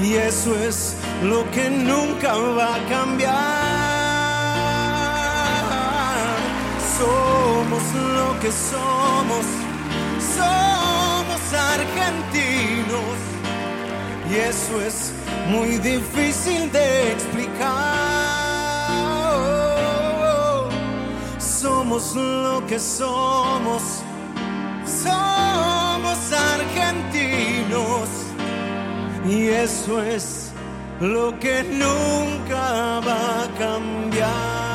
Y eso es lo que nunca va a cambiar. Somos lo que somos, somos argentinos. Y eso es muy difícil de explicar. Somos lo que somos, somos argentinos. Y eso es lo que nunca va a cambiar.